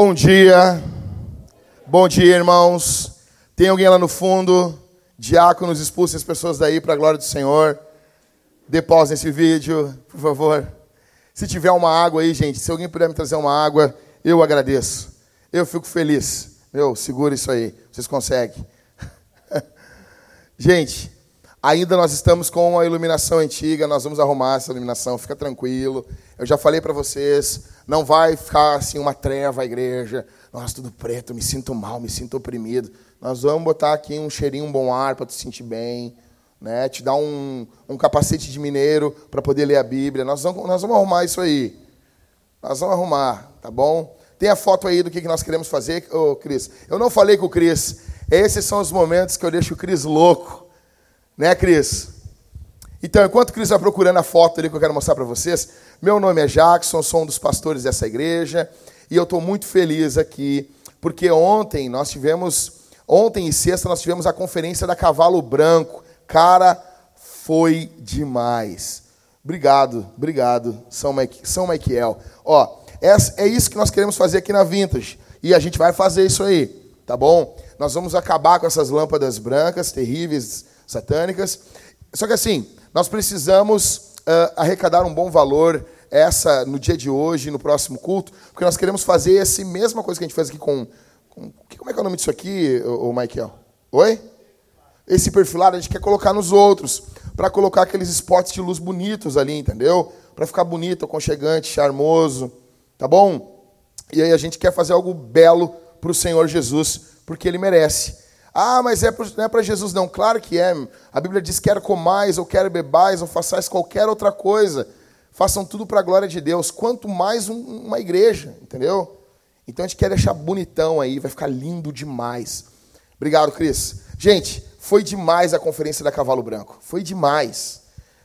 Bom dia. Bom dia, irmãos. Tem alguém lá no fundo? Diáconos, expulsem as pessoas daí para a glória do Senhor. Deposem esse vídeo, por favor. Se tiver uma água aí, gente, se alguém puder me trazer uma água, eu agradeço. Eu fico feliz. Meu, segura isso aí. Vocês conseguem. gente, ainda nós estamos com a iluminação antiga, nós vamos arrumar essa iluminação, fica tranquilo. Eu já falei para vocês, não vai ficar assim uma treva a igreja. Nossa, tudo preto, me sinto mal, me sinto oprimido. Nós vamos botar aqui um cheirinho, um bom ar para te sentir bem, né? Te dar um, um capacete de mineiro para poder ler a Bíblia. Nós vamos, nós vamos arrumar isso aí. Nós vamos arrumar, tá bom? Tem a foto aí do que nós queremos fazer, ô Cris. Eu não falei com o Cris. Esses são os momentos que eu deixo o Cris louco. Né, Cris? Então, enquanto o Cris vai procurando a foto ali que eu quero mostrar para vocês, meu nome é Jackson, sou um dos pastores dessa igreja e eu estou muito feliz aqui, porque ontem nós tivemos, ontem e sexta nós tivemos a conferência da Cavalo Branco. Cara, foi demais. Obrigado, obrigado, São, Mike, São. Ó, é, é isso que nós queremos fazer aqui na Vintage e a gente vai fazer isso aí, tá bom? Nós vamos acabar com essas lâmpadas brancas terríveis, satânicas. Só que assim, nós precisamos uh, arrecadar um bom valor essa no dia de hoje, no próximo culto, porque nós queremos fazer essa mesma coisa que a gente fez aqui com, com como é que é o nome disso aqui, o Michael? Oi? Esse perfilado a gente quer colocar nos outros, para colocar aqueles spots de luz bonitos ali, entendeu? Para ficar bonito, aconchegante, charmoso, tá bom? E aí a gente quer fazer algo belo para o Senhor Jesus, porque Ele merece. Ah, mas é não é para Jesus, não. Claro que é. A Bíblia diz: quer comais, ou quer bebais, ou façais qualquer outra coisa. Façam tudo para a glória de Deus. Quanto mais um, uma igreja, entendeu? Então a gente quer deixar bonitão aí, vai ficar lindo demais. Obrigado, Cris. Gente, foi demais a conferência da Cavalo Branco. Foi demais.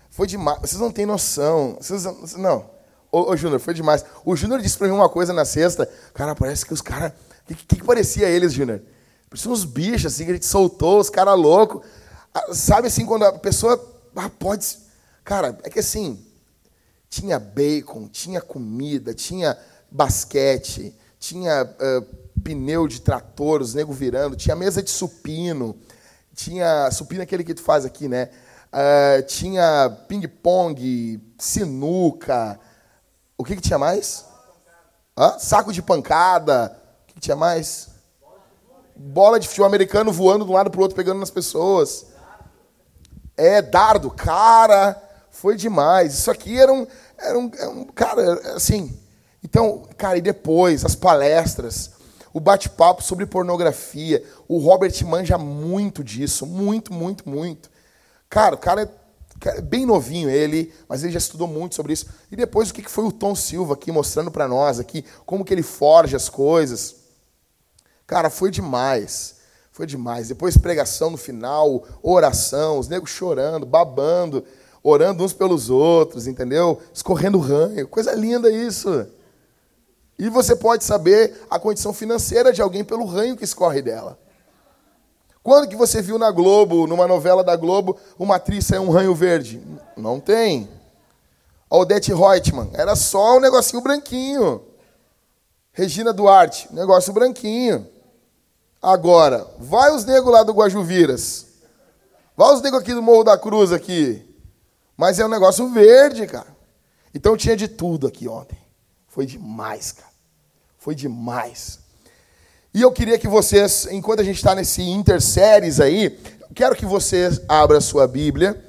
Foi demais. Vocês não têm noção. Vocês, não. Ô, ô Júnior, foi demais. O Júnior disse para mim uma coisa na sexta. Cara, parece que os caras. O que, que, que parecia eles, Júnior? Parecia uns bichos, assim, que a gente soltou, os caras loucos. Ah, sabe assim, quando a pessoa ah, pode. Cara, é que assim, tinha bacon, tinha comida, tinha basquete, tinha uh, pneu de trator, os nego virando, tinha mesa de supino, tinha. Supino é aquele que tu faz aqui, né? Uh, tinha ping-pong, sinuca. O que, que tinha mais? Hã? Saco de pancada. O que, que tinha mais? Bola de futebol americano voando de um lado para o outro, pegando nas pessoas. É, dardo, cara, foi demais. Isso aqui era um, era um, era um cara, assim. Então, cara, e depois, as palestras, o bate-papo sobre pornografia. O Robert manja muito disso, muito, muito, muito. Cara, o cara é bem novinho ele, mas ele já estudou muito sobre isso. E depois o que foi o Tom Silva aqui mostrando para nós aqui como que ele forja as coisas. Cara, foi demais. Foi demais. Depois pregação no final, oração, os negros chorando, babando, orando uns pelos outros, entendeu? Escorrendo ranho. Coisa linda isso. E você pode saber a condição financeira de alguém pelo ranho que escorre dela. Quando que você viu na Globo, numa novela da Globo, uma atriz sair um ranho verde? Não tem. Odete Reutemann, era só um negocinho branquinho. Regina Duarte, negócio branquinho. Agora, vai os negros lá do Guajuviras. Vai os negros aqui do Morro da Cruz aqui. Mas é um negócio verde, cara. Então tinha de tudo aqui ontem. Foi demais, cara. Foi demais. E eu queria que vocês, enquanto a gente está nesse interséries aí, quero que vocês abram a sua Bíblia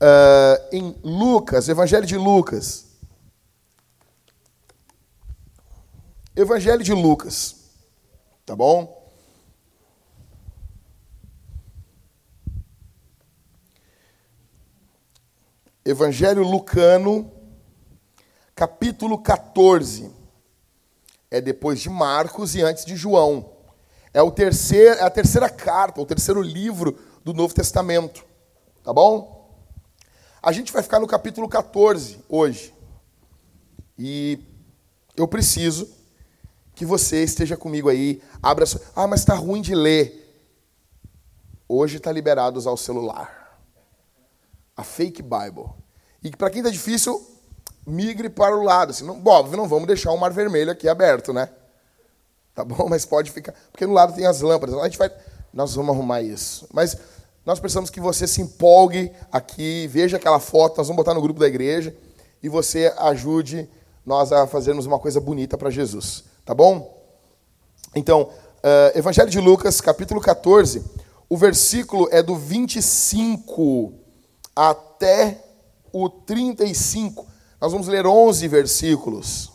uh, em Lucas, Evangelho de Lucas. Evangelho de Lucas. Tá bom? Evangelho Lucano, capítulo 14. É depois de Marcos e antes de João. É, o terceiro, é a terceira carta, o terceiro livro do Novo Testamento. Tá bom? A gente vai ficar no capítulo 14 hoje. E eu preciso que você esteja comigo aí. Abra sua... Ah, mas está ruim de ler. Hoje está liberado usar o celular a fake Bible. E para quem está difícil, migre para o lado. Assim, não, não vamos deixar o mar vermelho aqui aberto, né? Tá bom? Mas pode ficar. Porque no lado tem as lâmpadas. A gente vai. Nós vamos arrumar isso. Mas nós precisamos que você se empolgue aqui, veja aquela foto, nós vamos botar no grupo da igreja e você ajude nós a fazermos uma coisa bonita para Jesus. Tá bom? Então, uh, Evangelho de Lucas, capítulo 14, o versículo é do 25 até o 35. Nós vamos ler 11 versículos.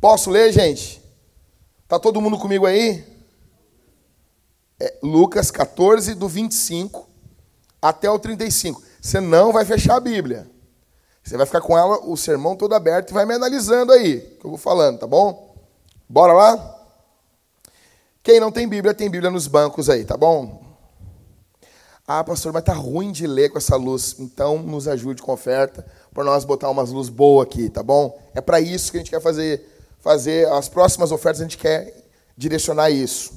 Posso ler, gente? Tá todo mundo comigo aí? É Lucas 14, do 25 até o 35. Você não vai fechar a Bíblia. Você vai ficar com ela, o sermão todo aberto e vai me analisando aí, que eu vou falando, tá bom? Bora lá? Quem não tem Bíblia, tem Bíblia nos bancos aí, tá bom? Ah, pastor, mas tá ruim de ler com essa luz. Então, nos ajude com oferta para nós botar umas luzes boas aqui, tá bom? É para isso que a gente quer fazer fazer as próximas ofertas, a gente quer direcionar isso.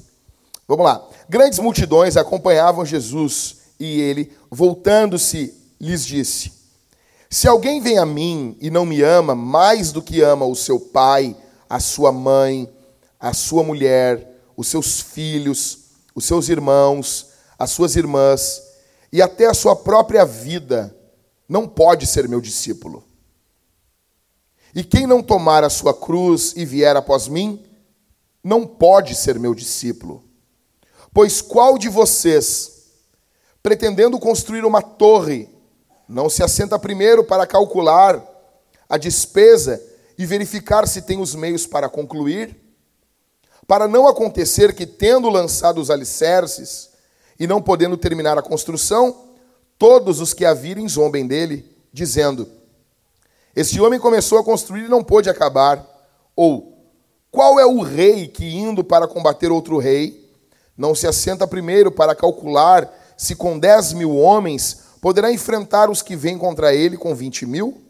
Vamos lá. Grandes multidões acompanhavam Jesus e ele, voltando-se, lhes disse: Se alguém vem a mim e não me ama mais do que ama o seu pai, a sua mãe, a sua mulher, os seus filhos, os seus irmãos, as suas irmãs e até a sua própria vida, não pode ser meu discípulo. E quem não tomar a sua cruz e vier após mim, não pode ser meu discípulo. Pois qual de vocês, pretendendo construir uma torre, não se assenta primeiro para calcular a despesa e verificar se tem os meios para concluir? Para não acontecer que, tendo lançado os alicerces e não podendo terminar a construção, todos os que a virem zombem dele, dizendo: este homem começou a construir e não pôde acabar. Ou, qual é o rei que, indo para combater outro rei, não se assenta primeiro para calcular se com dez mil homens poderá enfrentar os que vêm contra ele com vinte mil?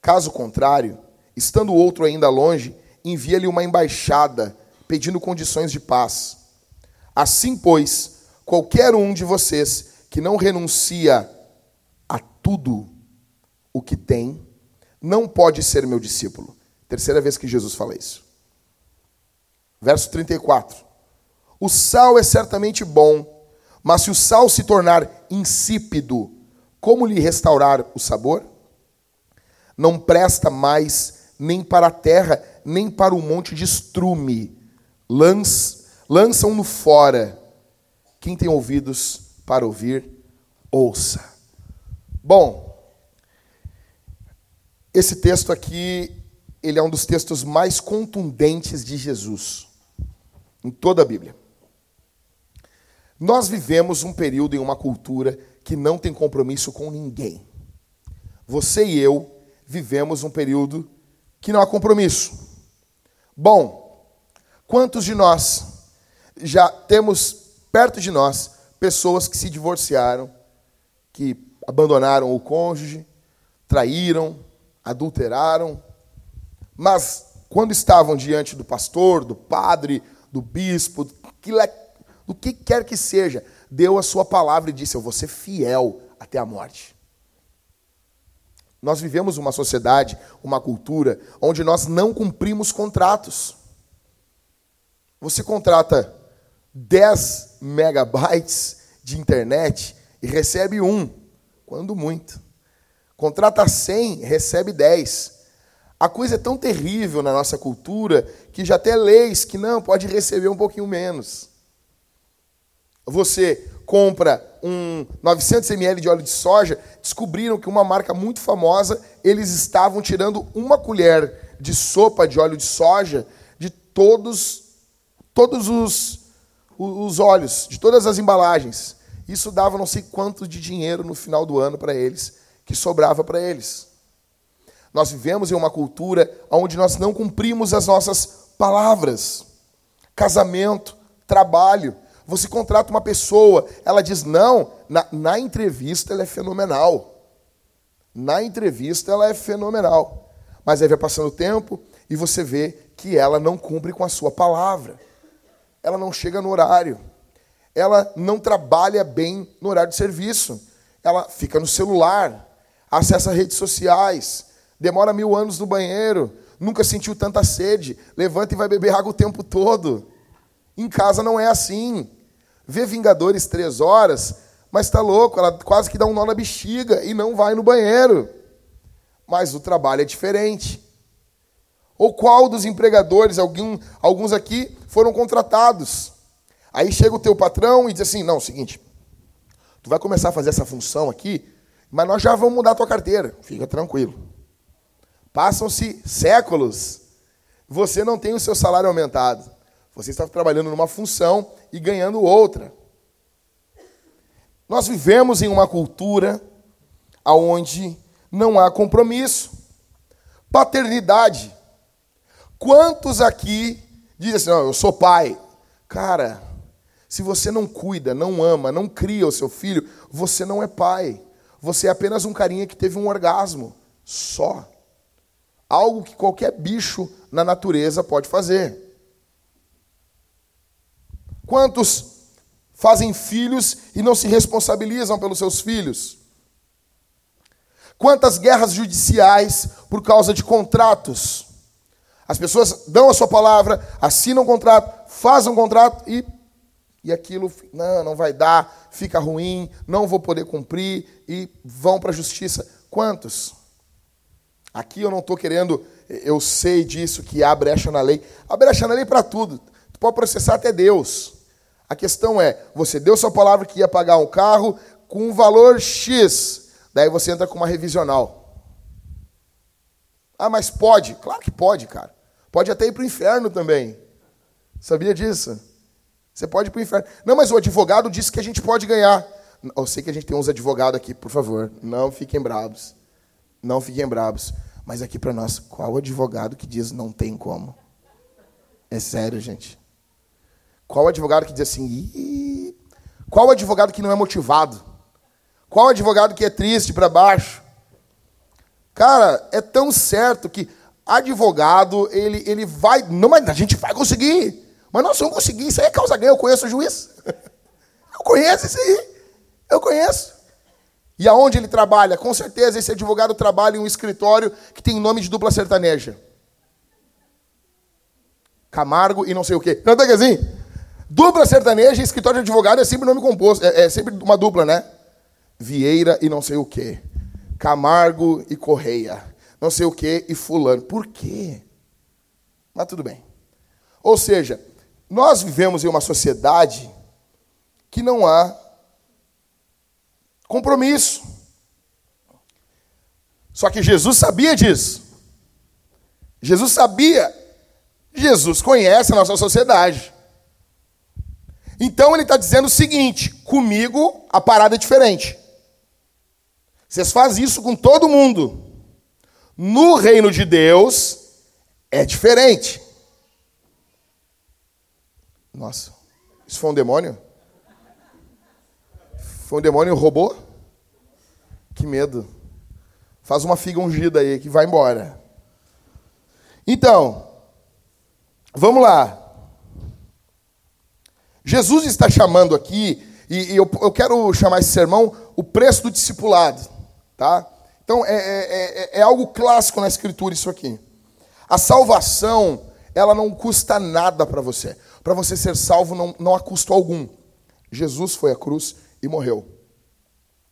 Caso contrário, estando outro ainda longe, envia-lhe uma embaixada pedindo condições de paz. Assim, pois, qualquer um de vocês que não renuncia a tudo o que tem, não pode ser meu discípulo. Terceira vez que Jesus fala isso. Verso 34. O sal é certamente bom, mas se o sal se tornar insípido, como lhe restaurar o sabor? Não presta mais nem para a terra, nem para o monte de estrume. lançam-no fora. Quem tem ouvidos para ouvir, ouça. Bom, esse texto aqui, ele é um dos textos mais contundentes de Jesus em toda a Bíblia. Nós vivemos um período em uma cultura que não tem compromisso com ninguém. Você e eu vivemos um período que não há compromisso. Bom, quantos de nós já temos perto de nós pessoas que se divorciaram, que abandonaram o cônjuge, traíram, adulteraram, mas quando estavam diante do pastor, do padre, do bispo, do que quer que seja, deu a sua palavra e disse: Eu vou ser fiel até a morte. Nós vivemos uma sociedade, uma cultura, onde nós não cumprimos contratos. Você contrata 10 megabytes de internet e recebe um, quando muito. Contrata 100, recebe 10. A coisa é tão terrível na nossa cultura que já até leis que não, pode receber um pouquinho menos. Você compra um 900 ml de óleo de soja, descobriram que uma marca muito famosa, eles estavam tirando uma colher de sopa de óleo de soja de todos todos os, os óleos, de todas as embalagens. Isso dava não sei quanto de dinheiro no final do ano para eles que sobrava para eles. Nós vivemos em uma cultura onde nós não cumprimos as nossas palavras. Casamento, trabalho. Você contrata uma pessoa, ela diz não, na, na entrevista ela é fenomenal. Na entrevista ela é fenomenal. Mas aí vai passando o tempo e você vê que ela não cumpre com a sua palavra. Ela não chega no horário. Ela não trabalha bem no horário de serviço. Ela fica no celular acessa redes sociais, demora mil anos no banheiro, nunca sentiu tanta sede, levanta e vai beber água o tempo todo. Em casa não é assim. Vê Vingadores três horas, mas está louco, ela quase que dá um nó na bexiga e não vai no banheiro. Mas o trabalho é diferente. Ou qual dos empregadores, alguns aqui, foram contratados? Aí chega o teu patrão e diz assim: não, é o seguinte, tu vai começar a fazer essa função aqui, mas nós já vamos mudar a tua carteira. Fica tranquilo. Passam-se séculos, você não tem o seu salário aumentado. Você está trabalhando numa função e ganhando outra. Nós vivemos em uma cultura onde não há compromisso. Paternidade. Quantos aqui dizem assim: eu sou pai? Cara, se você não cuida, não ama, não cria o seu filho, você não é pai. Você é apenas um carinha que teve um orgasmo. Só. Algo que qualquer bicho na natureza pode fazer. Quantos fazem filhos e não se responsabilizam pelos seus filhos? Quantas guerras judiciais por causa de contratos? As pessoas dão a sua palavra, assinam um contrato, fazem um contrato e, e aquilo não, não vai dar, fica ruim, não vou poder cumprir e vão para a justiça. Quantos? Aqui eu não estou querendo, eu sei disso, que há brecha na lei. Há brecha na lei para tudo. Tu pode processar até Deus. A questão é, você deu sua palavra que ia pagar um carro com um valor X, daí você entra com uma revisional. Ah, mas pode? Claro que pode, cara. Pode até ir para o inferno também. Sabia disso? Você pode ir para o inferno. Não, mas o advogado disse que a gente pode ganhar. Eu sei que a gente tem uns advogados aqui, por favor. Não fiquem bravos. Não fiquem bravos. Mas aqui para nós, qual advogado que diz não tem como? É sério, gente. Qual advogado que diz assim, Ih! qual advogado que não é motivado? Qual advogado que é triste para baixo? Cara, é tão certo que advogado, ele, ele vai. Não, mas a gente vai conseguir. Mas nós vamos conseguir. Isso aí é causa ganha. Eu conheço o juiz. Eu conheço isso aí. Eu conheço. E aonde ele trabalha? Com certeza esse advogado trabalha em um escritório que tem nome de dupla sertaneja. Camargo e não sei o quê. Não tá assim? Dupla sertaneja, escritório de advogado é sempre nome composto, é, é sempre uma dupla, né? Vieira e não sei o quê. Camargo e Correia. Não sei o quê e fulano. Por quê? Mas tudo bem. Ou seja, nós vivemos em uma sociedade que não há compromisso. Só que Jesus sabia disso. Jesus sabia. Jesus conhece a nossa sociedade. Então ele está dizendo o seguinte: comigo a parada é diferente. Vocês fazem isso com todo mundo. No reino de Deus é diferente. Nossa, isso foi um demônio? Foi um demônio roubou? Que medo. Faz uma figa ungida aí que vai embora. Então, vamos lá. Jesus está chamando aqui, e, eu, eu quero chamar esse sermão o preço do discipulado. Tá? Então, é, é, é, é algo clássico na Escritura isso aqui. A salvação, ela não custa nada para você. Para você ser salvo, não, não há custo algum. Jesus foi à cruz e morreu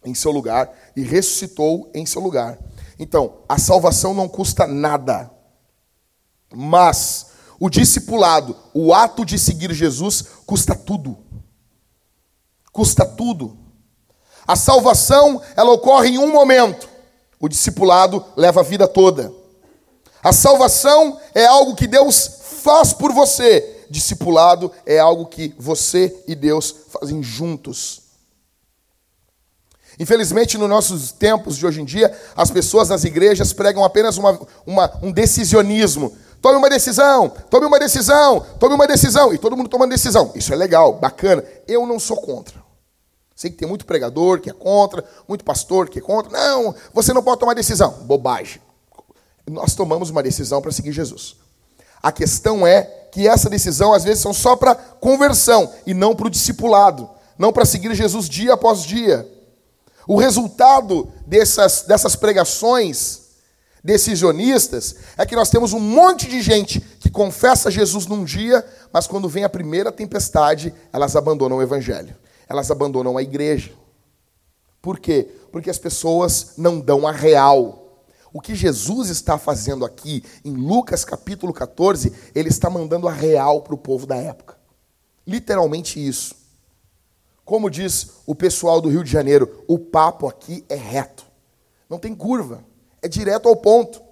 em seu lugar e ressuscitou em seu lugar. Então, a salvação não custa nada. Mas o discipulado, o ato de seguir Jesus, custa tudo. Custa tudo. A salvação, ela ocorre em um momento. O discipulado leva a vida toda. A salvação é algo que Deus faz por você. Discipulado é algo que você e Deus fazem juntos. Infelizmente, nos nossos tempos de hoje em dia, as pessoas nas igrejas pregam apenas uma, uma, um decisionismo. Tome uma decisão, tome uma decisão, tome uma decisão. E todo mundo toma decisão. Isso é legal, bacana. Eu não sou contra. Sei que tem muito pregador que é contra, muito pastor que é contra. Não, você não pode tomar decisão. Bobagem. Nós tomamos uma decisão para seguir Jesus. A questão é que essa decisão, às vezes, são só para conversão e não para o discipulado. Não para seguir Jesus dia após dia. O resultado dessas, dessas pregações decisionistas é que nós temos um monte de gente que confessa Jesus num dia, mas quando vem a primeira tempestade, elas abandonam o evangelho. Elas abandonam a igreja. Por quê? Porque as pessoas não dão a real. O que Jesus está fazendo aqui em Lucas capítulo 14, ele está mandando a real para o povo da época. Literalmente isso. Como diz o pessoal do Rio de Janeiro, o papo aqui é reto. Não tem curva. É direto ao ponto.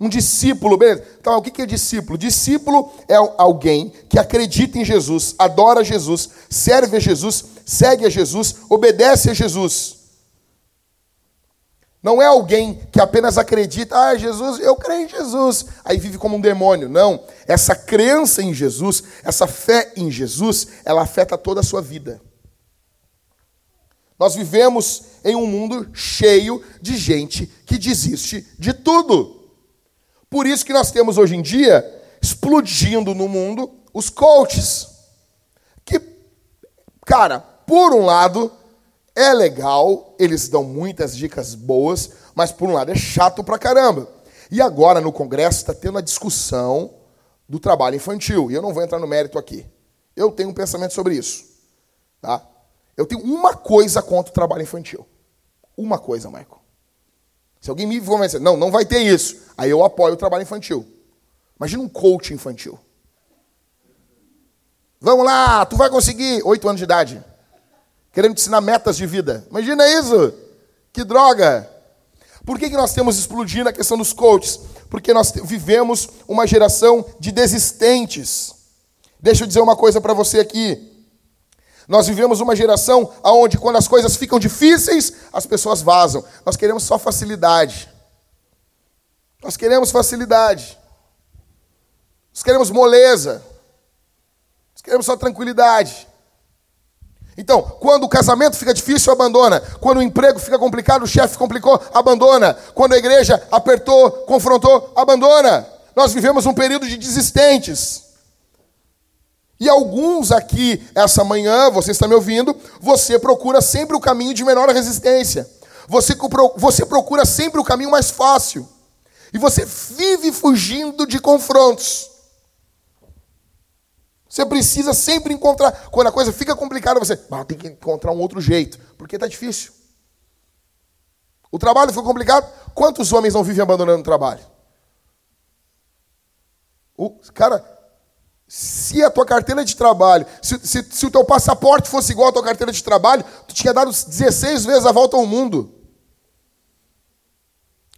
Um discípulo, beleza? Então, o que é discípulo? Discípulo é alguém que acredita em Jesus, adora Jesus, serve a Jesus, segue a Jesus, obedece a Jesus. Não é alguém que apenas acredita, ah, Jesus, eu creio em Jesus, aí vive como um demônio. Não. Essa crença em Jesus, essa fé em Jesus, ela afeta toda a sua vida. Nós vivemos em um mundo cheio de gente que desiste de tudo. Por isso que nós temos hoje em dia, explodindo no mundo, os coaches. Que, cara, por um lado, é legal, eles dão muitas dicas boas, mas por um lado é chato pra caramba. E agora no Congresso está tendo a discussão do trabalho infantil. E eu não vou entrar no mérito aqui. Eu tenho um pensamento sobre isso. Tá? Eu tenho uma coisa contra o trabalho infantil. Uma coisa, Michael. Se alguém me convencer, não, não vai ter isso. Aí eu apoio o trabalho infantil. Imagina um coach infantil. Vamos lá, tu vai conseguir. Oito anos de idade. Querendo te ensinar metas de vida. Imagina isso. Que droga. Por que, que nós temos explodindo a questão dos coaches? Porque nós vivemos uma geração de desistentes. Deixa eu dizer uma coisa para você aqui. Nós vivemos uma geração onde, quando as coisas ficam difíceis, as pessoas vazam. Nós queremos só facilidade. Nós queremos facilidade. Nós queremos moleza. Nós queremos só tranquilidade. Então, quando o casamento fica difícil, abandona. Quando o emprego fica complicado, o chefe complicou, abandona. Quando a igreja apertou, confrontou, abandona. Nós vivemos um período de desistentes. E alguns aqui, essa manhã, você está me ouvindo, você procura sempre o caminho de menor resistência. Você, você procura sempre o caminho mais fácil. E você vive fugindo de confrontos. Você precisa sempre encontrar. Quando a coisa fica complicada, você ah, tem que encontrar um outro jeito, porque está difícil. O trabalho ficou complicado. Quantos homens não vivem abandonando o trabalho? O, cara, se a tua carteira de trabalho, se, se, se, o teu passaporte fosse igual à tua carteira de trabalho, tu tinha dado 16 vezes a volta ao mundo.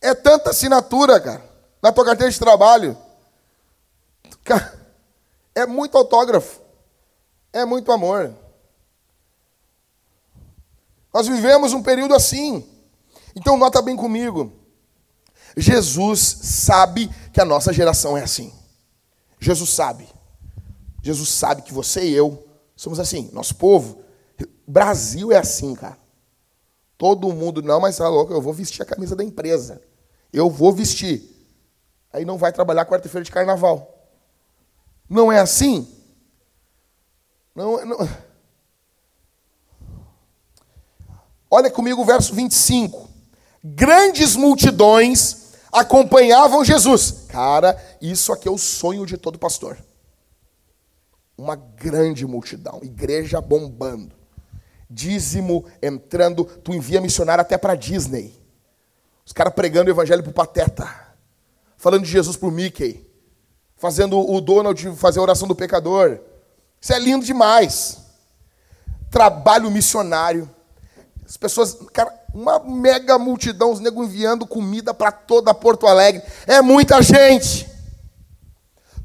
É tanta assinatura, cara, na tua carteira de trabalho. Cara, é muito autógrafo. É muito amor. Nós vivemos um período assim. Então, nota bem comigo. Jesus sabe que a nossa geração é assim. Jesus sabe. Jesus sabe que você e eu somos assim. Nosso povo, Brasil é assim, cara. Todo mundo, não, mas tá louco, eu vou vestir a camisa da empresa. Eu vou vestir. Aí não vai trabalhar quarta-feira de carnaval. Não é assim? Não, não. Olha comigo o verso 25. Grandes multidões acompanhavam Jesus. Cara, isso aqui é o sonho de todo pastor uma grande multidão, igreja bombando, dízimo entrando, tu envia missionário até para Disney. Os caras pregando o evangelho pro Pateta, falando de Jesus pro Mickey, fazendo o Donald fazer a oração do pecador. Isso é lindo demais. Trabalho missionário. As pessoas, cara, uma mega multidão, os negros enviando comida para toda Porto Alegre. É muita gente.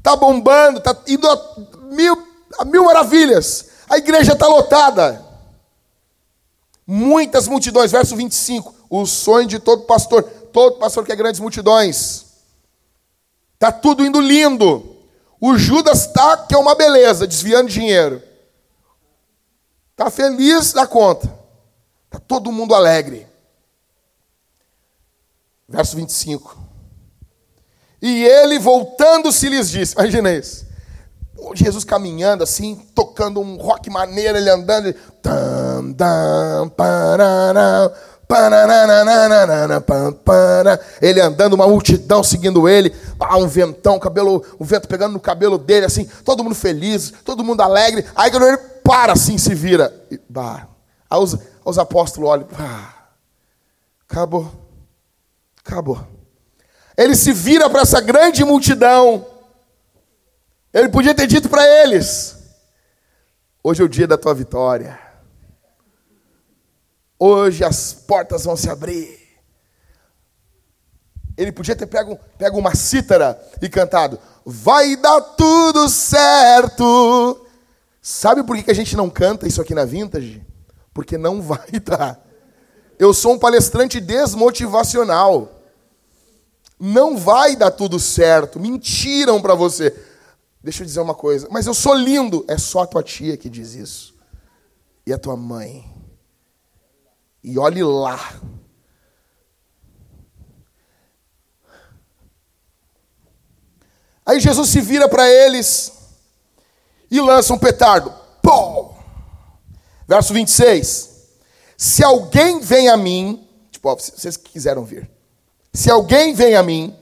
Tá bombando, tá indo a mil a mil maravilhas. A igreja está lotada. Muitas multidões. Verso 25. O sonho de todo pastor. Todo pastor quer grandes multidões. Está tudo indo lindo. O Judas está, que é uma beleza, desviando dinheiro. Está feliz da conta. Está todo mundo alegre. Verso 25. E ele, voltando-se, lhes disse: Imagina isso. Jesus caminhando assim, tocando um rock maneiro, ele andando. Ele andando, uma multidão seguindo ele, ah, um ventão, cabelo, o vento pegando no cabelo dele, assim, todo mundo feliz, todo mundo alegre. Aí quando ele para assim, se vira. E, bah, aí os, os apóstolos olham, acabou, acabou. Ele se vira para essa grande multidão. Ele podia ter dito para eles: Hoje é o dia da tua vitória. Hoje as portas vão se abrir. Ele podia ter pego, pego uma cítara e cantado: Vai dar tudo certo. Sabe por que a gente não canta isso aqui na Vintage? Porque não vai dar. Eu sou um palestrante desmotivacional. Não vai dar tudo certo. Mentiram para você. Deixa eu dizer uma coisa. Mas eu sou lindo. É só a tua tia que diz isso. E a tua mãe. E olhe lá. Aí Jesus se vira para eles e lança um petardo. Pô! Verso 26. Se alguém vem a mim, tipo, ó, vocês quiseram ver. Se alguém vem a mim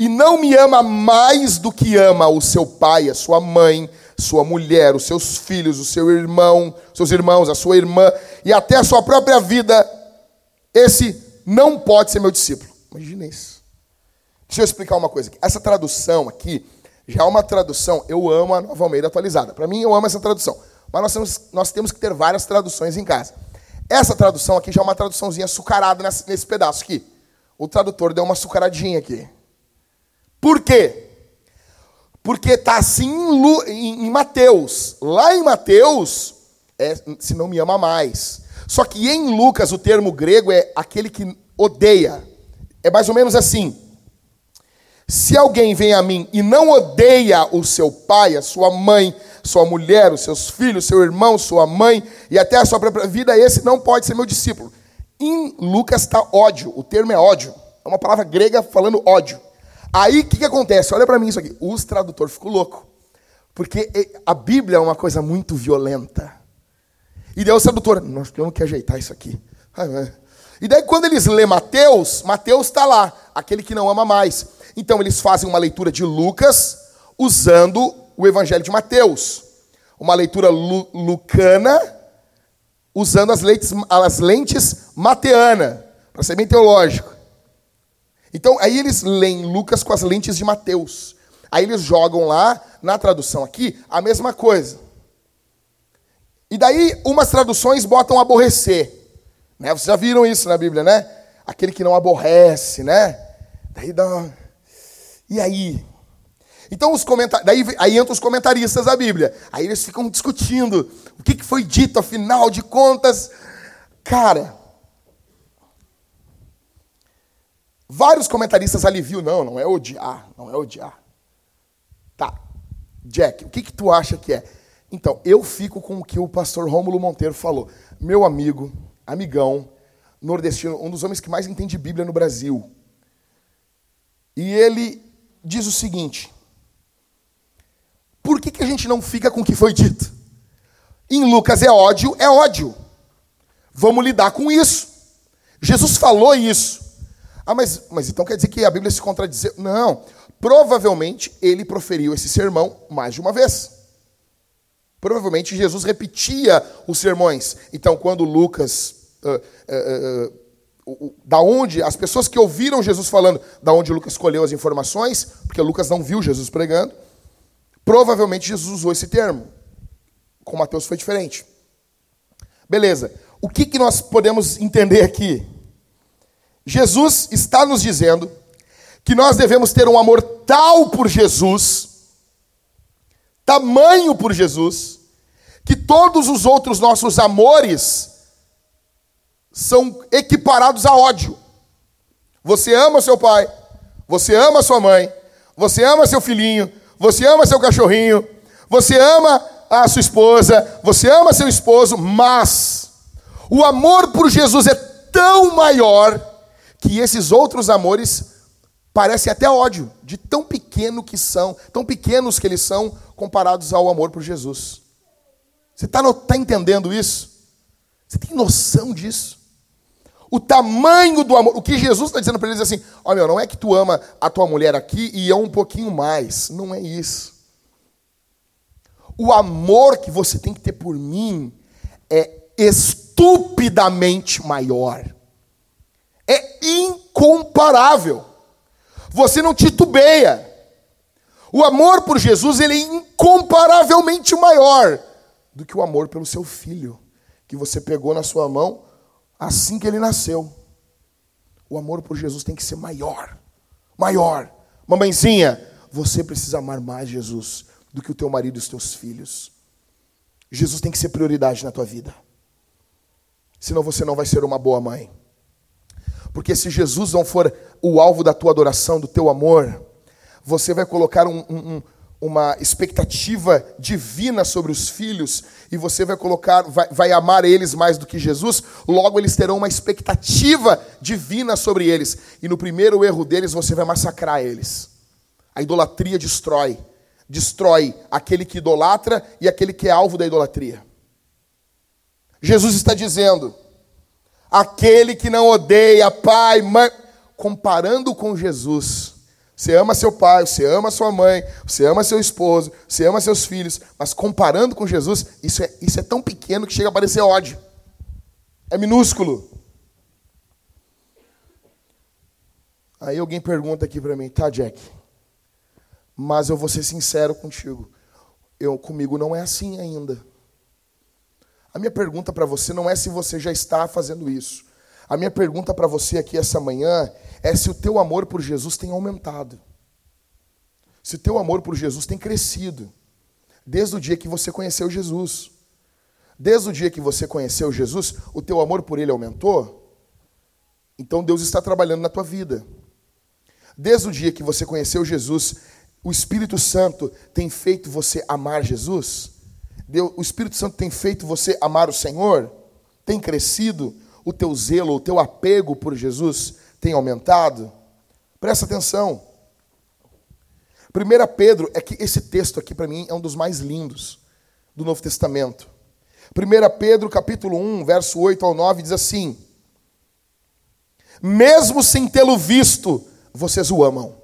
e não me ama mais do que ama o seu pai, a sua mãe, sua mulher, os seus filhos, o seu irmão, seus irmãos, a sua irmã e até a sua própria vida, esse não pode ser meu discípulo. Imagina isso. Deixa eu explicar uma coisa. Essa tradução aqui já é uma tradução, eu amo a Nova Almeida atualizada. Para mim, eu amo essa tradução. Mas nós temos, nós temos que ter várias traduções em casa. Essa tradução aqui já é uma traduçãozinha açucarada nesse, nesse pedaço aqui. O tradutor deu uma açucaradinha aqui. Por quê? Porque está assim em, em, Mateus. Lá em Mateus, é, se não me ama mais. Só que em Lucas, o termo grego é aquele que odeia. É mais ou menos assim. Se alguém vem a mim e não odeia o seu pai, a sua mãe, sua mulher, os seus filhos, seu irmão, sua mãe e até a sua própria vida, esse não pode ser meu discípulo. Em Lucas está ódio, o termo é ódio. É uma palavra grega falando ódio. Aí o que, que acontece? Olha para mim isso aqui. Os tradutores ficam loucos. Porque a Bíblia é uma coisa muito violenta. E daí o tradutor, nós temos que ajeitar isso aqui. E daí quando eles lê Mateus, Mateus está lá, aquele que não ama mais. Então eles fazem uma leitura de Lucas usando o Evangelho de Mateus. Uma leitura lu lucana usando as lentes, as lentes mateana, para ser bem teológico. Então, aí eles leem Lucas com as lentes de Mateus. Aí eles jogam lá, na tradução aqui, a mesma coisa. E daí, umas traduções botam aborrecer. Né? Vocês já viram isso na Bíblia, né? Aquele que não aborrece, né? Daí dá. E aí? Então, os comentar... daí aí entram os comentaristas da Bíblia. Aí eles ficam discutindo o que foi dito, afinal de contas. Cara, Vários comentaristas aliviam, não, não é odiar, não é odiar. Tá, Jack, o que, que tu acha que é? Então, eu fico com o que o pastor Rômulo Monteiro falou. Meu amigo, amigão, nordestino, um dos homens que mais entende Bíblia no Brasil. E ele diz o seguinte: por que, que a gente não fica com o que foi dito? Em Lucas é ódio, é ódio. Vamos lidar com isso. Jesus falou isso. Ah, mas, mas então quer dizer que a Bíblia se contradiz? Não. Provavelmente ele proferiu esse sermão mais de uma vez. Provavelmente Jesus repetia os sermões. Então, quando Lucas. Uh, uh, uh, da onde as pessoas que ouviram Jesus falando, da onde Lucas escolheu as informações, porque Lucas não viu Jesus pregando, provavelmente Jesus usou esse termo. Com Mateus foi diferente. Beleza. O que, que nós podemos entender aqui? Jesus está nos dizendo que nós devemos ter um amor tal por Jesus, tamanho por Jesus, que todos os outros nossos amores são equiparados a ódio. Você ama seu pai, você ama sua mãe, você ama seu filhinho, você ama seu cachorrinho, você ama a sua esposa, você ama seu esposo, mas o amor por Jesus é tão maior que esses outros amores parecem até ódio, de tão pequeno que são, tão pequenos que eles são comparados ao amor por Jesus. Você está tá entendendo isso? Você tem noção disso? o tamanho do amor. O que Jesus está dizendo para eles é assim: olha, meu, não é que tu ama a tua mulher aqui e eu um pouquinho mais. Não é isso. O amor que você tem que ter por mim é estupidamente maior. É incomparável. Você não titubeia. O amor por Jesus ele é incomparavelmente maior do que o amor pelo seu filho, que você pegou na sua mão assim que ele nasceu. O amor por Jesus tem que ser maior. Maior. Mamãezinha, você precisa amar mais Jesus do que o teu marido e os teus filhos. Jesus tem que ser prioridade na tua vida. Senão você não vai ser uma boa mãe. Porque se Jesus não for o alvo da tua adoração, do teu amor, você vai colocar um, um, uma expectativa divina sobre os filhos e você vai colocar, vai, vai, amar eles mais do que Jesus, logo eles terão uma expectativa divina sobre eles. E no primeiro erro deles você vai massacrar eles. A idolatria destrói. Destrói aquele que idolatra e aquele que é alvo da idolatria. Jesus está dizendo: aquele que não odeia pai, mãe, comparando com Jesus você ama seu pai, você ama sua mãe, você ama seu esposo, você ama seus filhos, mas comparando com Jesus, isso é, isso é tão pequeno que chega a parecer ódio. É minúsculo. Aí alguém pergunta aqui para mim, tá, Jack? Mas eu vou ser sincero contigo. Eu comigo não é assim ainda. A minha pergunta para você não é se você já está fazendo isso. A minha pergunta para você aqui essa manhã é se o teu amor por Jesus tem aumentado. Se o teu amor por Jesus tem crescido. Desde o dia que você conheceu Jesus. Desde o dia que você conheceu Jesus, o teu amor por ele aumentou? Então Deus está trabalhando na tua vida. Desde o dia que você conheceu Jesus, o Espírito Santo tem feito você amar Jesus? Deus, o Espírito Santo tem feito você amar o Senhor? Tem crescido? o teu zelo, o teu apego por Jesus tem aumentado? Presta atenção. 1 Pedro, é que esse texto aqui para mim é um dos mais lindos do Novo Testamento. 1 Pedro capítulo 1, verso 8 ao 9 diz assim: Mesmo sem tê-lo visto, vocês o amam.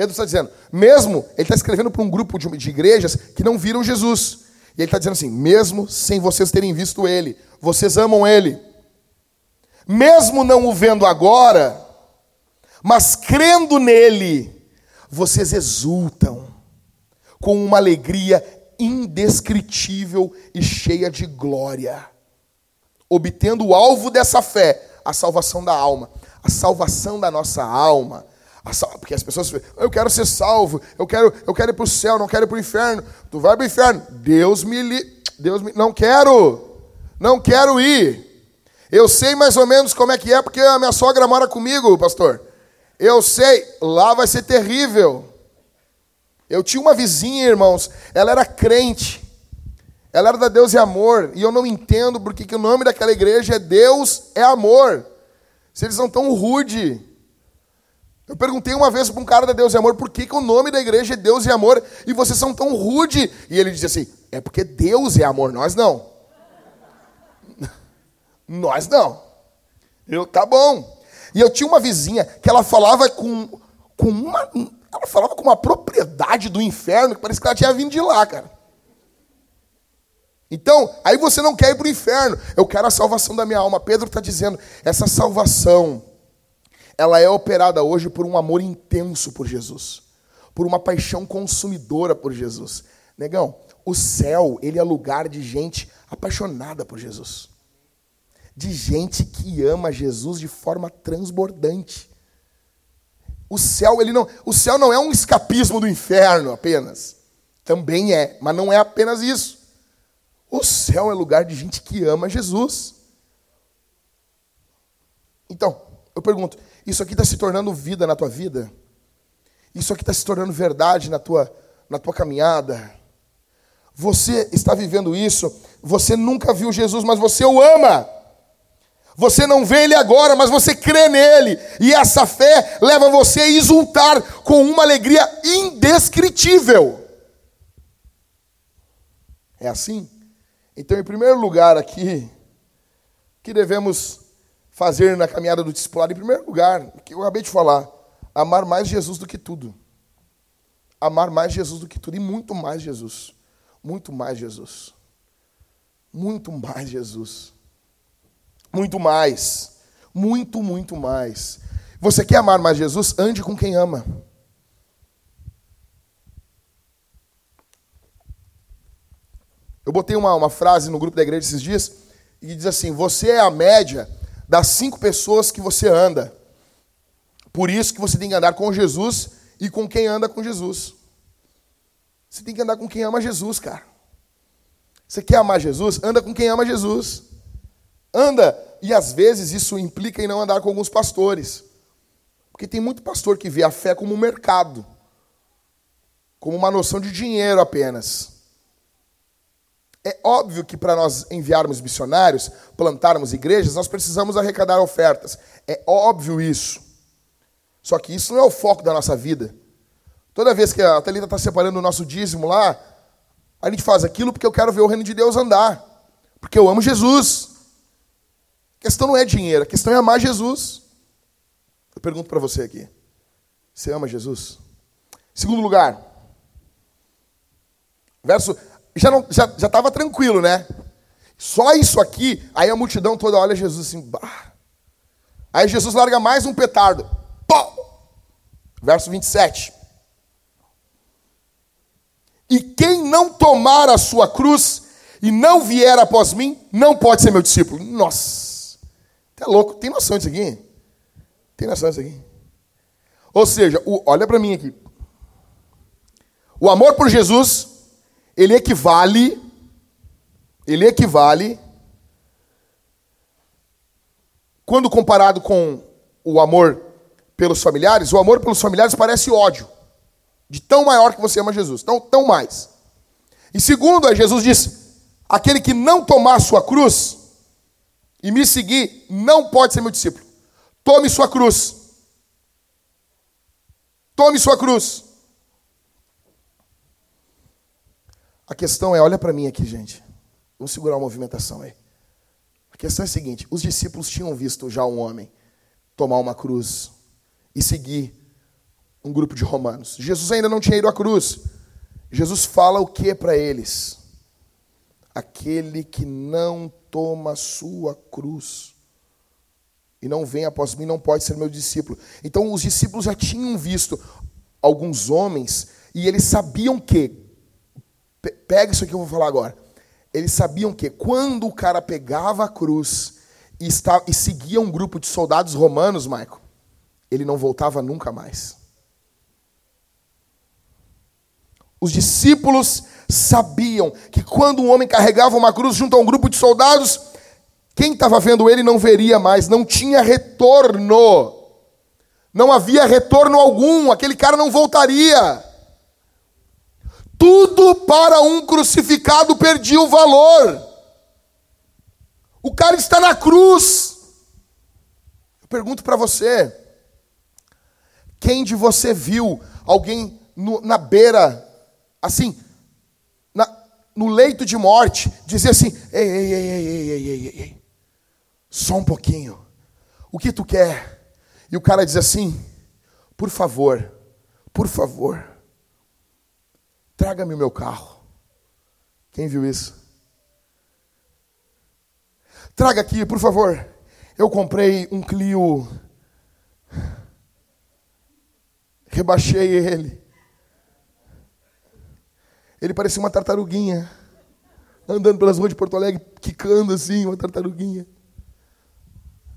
Pedro está dizendo, mesmo, ele está escrevendo para um grupo de, de igrejas que não viram Jesus. E ele está dizendo assim: mesmo sem vocês terem visto ele, vocês amam ele. Mesmo não o vendo agora, mas crendo nele, vocês exultam com uma alegria indescritível e cheia de glória, obtendo o alvo dessa fé, a salvação da alma. A salvação da nossa alma porque as pessoas eu quero ser salvo, eu quero, eu quero ir para o céu, não quero ir para o inferno. Tu vai para o inferno. Deus me, li, Deus me, não quero, não quero ir. Eu sei mais ou menos como é que é, porque a minha sogra mora comigo, pastor. Eu sei, lá vai ser terrível. Eu tinha uma vizinha, irmãos, ela era crente. Ela era da Deus e Amor, e eu não entendo porque que o nome daquela igreja é Deus é Amor. Se eles são tão rude, eu perguntei uma vez para um cara da Deus e Amor por que, que o nome da igreja é Deus e Amor e vocês são tão rude. E ele disse assim: é porque Deus é amor, nós não. nós não. Eu, tá bom. E eu tinha uma vizinha que ela falava com, com uma. Ela falava com uma propriedade do inferno que parece que ela tinha vindo de lá, cara. Então, aí você não quer ir para o inferno. Eu quero a salvação da minha alma. Pedro está dizendo: essa salvação ela é operada hoje por um amor intenso por Jesus, por uma paixão consumidora por Jesus. Negão, o céu, ele é lugar de gente apaixonada por Jesus. De gente que ama Jesus de forma transbordante. O céu, ele não, o céu não é um escapismo do inferno apenas. Também é, mas não é apenas isso. O céu é lugar de gente que ama Jesus. Então, eu pergunto, isso aqui está se tornando vida na tua vida? Isso aqui está se tornando verdade na tua, na tua caminhada? Você está vivendo isso? Você nunca viu Jesus, mas você o ama. Você não vê ele agora, mas você crê nele. E essa fé leva você a exultar com uma alegria indescritível. É assim? Então, em primeiro lugar aqui, que devemos fazer na caminhada do discipulado? Em primeiro lugar, que eu acabei de falar, amar mais Jesus do que tudo. Amar mais Jesus do que tudo e muito mais Jesus. Muito mais Jesus. Muito mais Jesus. Muito mais. Muito, muito mais. Você quer amar mais Jesus? Ande com quem ama. Eu botei uma, uma frase no grupo da igreja esses dias e diz assim: Você é a média das cinco pessoas que você anda. Por isso que você tem que andar com Jesus e com quem anda com Jesus. Você tem que andar com quem ama Jesus, cara. Você quer amar Jesus? Anda com quem ama Jesus. Anda. E às vezes isso implica em não andar com alguns pastores. Porque tem muito pastor que vê a fé como um mercado, como uma noção de dinheiro apenas. É óbvio que para nós enviarmos missionários, plantarmos igrejas, nós precisamos arrecadar ofertas. É óbvio isso. Só que isso não é o foco da nossa vida. Toda vez que a Thalita está separando o nosso dízimo lá, a gente faz aquilo porque eu quero ver o reino de Deus andar. Porque eu amo Jesus. A questão não é dinheiro, a questão é amar Jesus. Eu pergunto para você aqui: você ama Jesus? Segundo lugar, verso já não já já estava tranquilo, né? Só isso aqui, aí a multidão toda olha Jesus assim, bah. Aí Jesus larga mais um petardo. Pô! Verso 27. E quem não tomar a sua cruz e não vier após mim, não pode ser meu discípulo. Nossa, tá louco? Tem noção disso aqui? Tem noção disso aqui? Ou seja, o, olha para mim aqui. O amor por Jesus ele equivale, ele equivale, quando comparado com o amor pelos familiares, o amor pelos familiares parece ódio, de tão maior que você ama Jesus, tão, tão mais. E segundo, Jesus diz: aquele que não tomar sua cruz e me seguir, não pode ser meu discípulo. Tome sua cruz. Tome sua cruz. A questão é, olha para mim aqui, gente. Vamos segurar a movimentação aí. A questão é a seguinte: os discípulos tinham visto já um homem tomar uma cruz e seguir um grupo de romanos. Jesus ainda não tinha ido à cruz. Jesus fala o que para eles? Aquele que não toma sua cruz e não vem após mim não pode ser meu discípulo. Então os discípulos já tinham visto alguns homens e eles sabiam que Pega isso aqui que eu vou falar agora. Eles sabiam que quando o cara pegava a cruz e, estava, e seguia um grupo de soldados romanos, Michael, ele não voltava nunca mais. Os discípulos sabiam que quando um homem carregava uma cruz junto a um grupo de soldados, quem estava vendo ele não veria mais, não tinha retorno. Não havia retorno algum, aquele cara não voltaria. Tudo para um crucificado perdia o valor. O cara está na cruz. Eu pergunto para você: quem de você viu alguém no, na beira, assim, na, no leito de morte, dizer assim: ei, ei, ei, ei, ei, ei, ei, ei, só um pouquinho, o que tu quer? E o cara diz assim: por favor, por favor, Traga-me o meu carro. Quem viu isso? Traga aqui, por favor. Eu comprei um Clio. Rebaixei ele. Ele parecia uma tartaruguinha. Andando pelas ruas de Porto Alegre, quicando assim, uma tartaruguinha.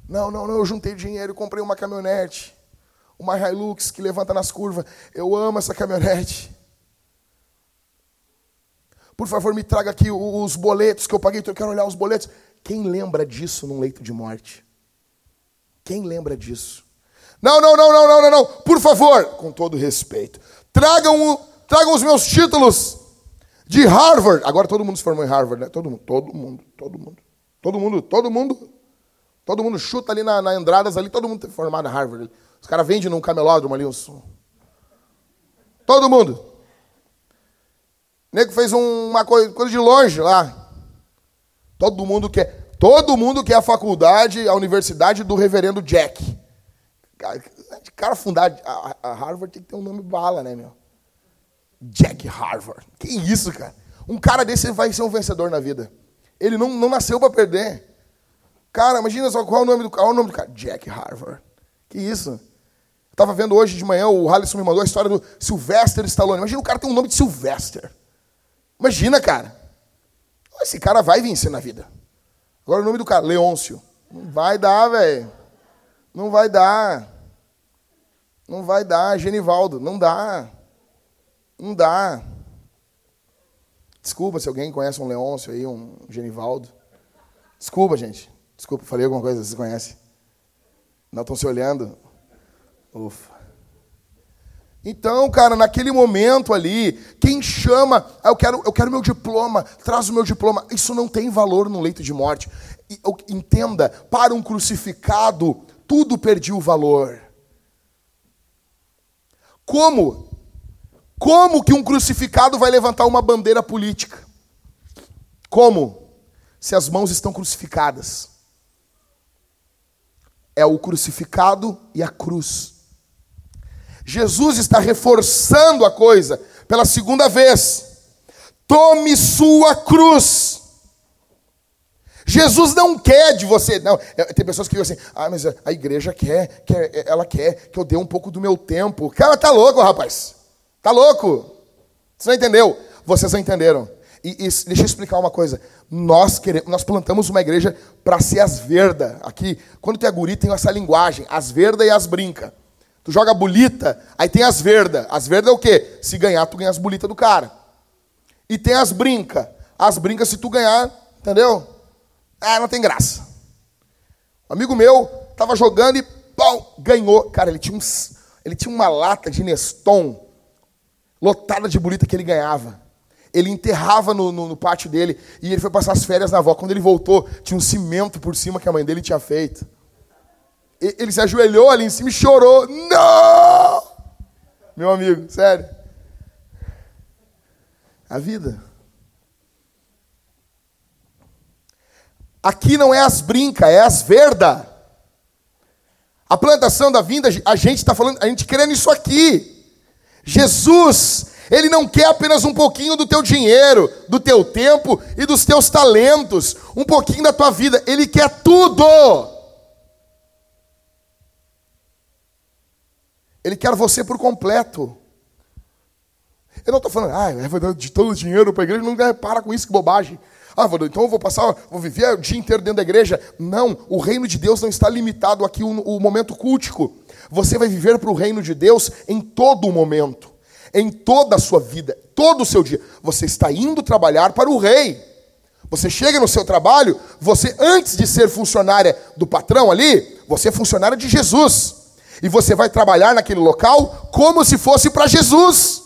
Não, não, não, eu juntei dinheiro comprei uma caminhonete. Uma Hilux que levanta nas curvas. Eu amo essa caminhonete. Por favor, me traga aqui os boletos que eu paguei, eu quero olhar os boletos. Quem lembra disso num leito de morte? Quem lembra disso? Não, não, não, não, não, não, não. Por favor, com todo respeito, tragam, tragam os meus títulos de Harvard. Agora todo mundo se formou em Harvard, né? Todo mundo, todo mundo, todo mundo. Todo mundo, todo mundo. Todo mundo chuta ali na, na ali, todo mundo tem formado em Harvard. Os caras vendem num camelódromo ali uns. Todo mundo. O nego fez uma coisa, coisa de longe lá. Todo mundo quer. Todo mundo quer a faculdade, a universidade do reverendo Jack. De cara fundar a Harvard tem que ter um nome bala, né, meu? Jack Harvard. Que isso, cara? Um cara desse vai ser um vencedor na vida. Ele não, não nasceu para perder. Cara, imagina só qual é o nome do, qual é o nome do cara. Jack Harvard. Que isso? Estava vendo hoje de manhã, o Halisson me mandou a história do Sylvester Stallone. Imagina o cara tem um nome de Sylvester. Imagina, cara. Esse cara vai vencer na vida. Agora o nome do cara, Leôncio. Não vai dar, velho. Não vai dar. Não vai dar, Genivaldo. Não dá. Não dá. Desculpa se alguém conhece um Leôncio aí, um Genivaldo. Desculpa, gente. Desculpa, falei alguma coisa, vocês conhecem. Não estão se olhando. Ufa. Então, cara, naquele momento ali, quem chama, ah, eu quero, eu quero meu diploma, traz o meu diploma. Isso não tem valor no leito de morte. Entenda, para um crucificado, tudo perdia o valor. Como? Como que um crucificado vai levantar uma bandeira política? Como? Se as mãos estão crucificadas. É o crucificado e a cruz. Jesus está reforçando a coisa pela segunda vez. Tome sua cruz. Jesus não quer de você. Não, é, tem pessoas que dizem assim: ah, mas a igreja quer, quer, ela quer que eu dê um pouco do meu tempo. Cara, tá louco, rapaz. Tá louco. Você não entendeu? Vocês não entenderam. E, e deixa eu explicar uma coisa. Nós queremos, nós plantamos uma igreja para ser as verdas. Aqui, quando tu é guri, tem essa linguagem, as verdas e as brinca. Tu joga bolita, aí tem as verdas. As verdas é o quê? Se ganhar, tu ganha as bolitas do cara. E tem as brinca. As brincas, se tu ganhar, entendeu? Ah, não tem graça. Um amigo meu tava jogando e pau, ganhou. Cara, ele tinha, um, ele tinha uma lata de Neston lotada de bolita que ele ganhava. Ele enterrava no, no, no, pátio dele e ele foi passar as férias na avó. Quando ele voltou, tinha um cimento por cima que a mãe dele tinha feito. Ele se ajoelhou ali em cima e chorou. Não! Meu amigo, sério. A vida. Aqui não é as brinca, é as verda. A plantação da vinda, a gente está falando, a gente querendo isso aqui. Jesus, ele não quer apenas um pouquinho do teu dinheiro, do teu tempo e dos teus talentos, um pouquinho da tua vida, ele quer tudo. Ele quer você por completo. Eu não estou falando, ah, vou dar de todo o dinheiro para a igreja, não para com isso, que bobagem. Ah, então eu vou passar, vou viver o dia inteiro dentro da igreja. Não, o reino de Deus não está limitado aqui o momento cultico. Você vai viver para o reino de Deus em todo o momento, em toda a sua vida, todo o seu dia. Você está indo trabalhar para o rei. Você chega no seu trabalho, você antes de ser funcionária do patrão ali, você é funcionária de Jesus. E você vai trabalhar naquele local como se fosse para Jesus.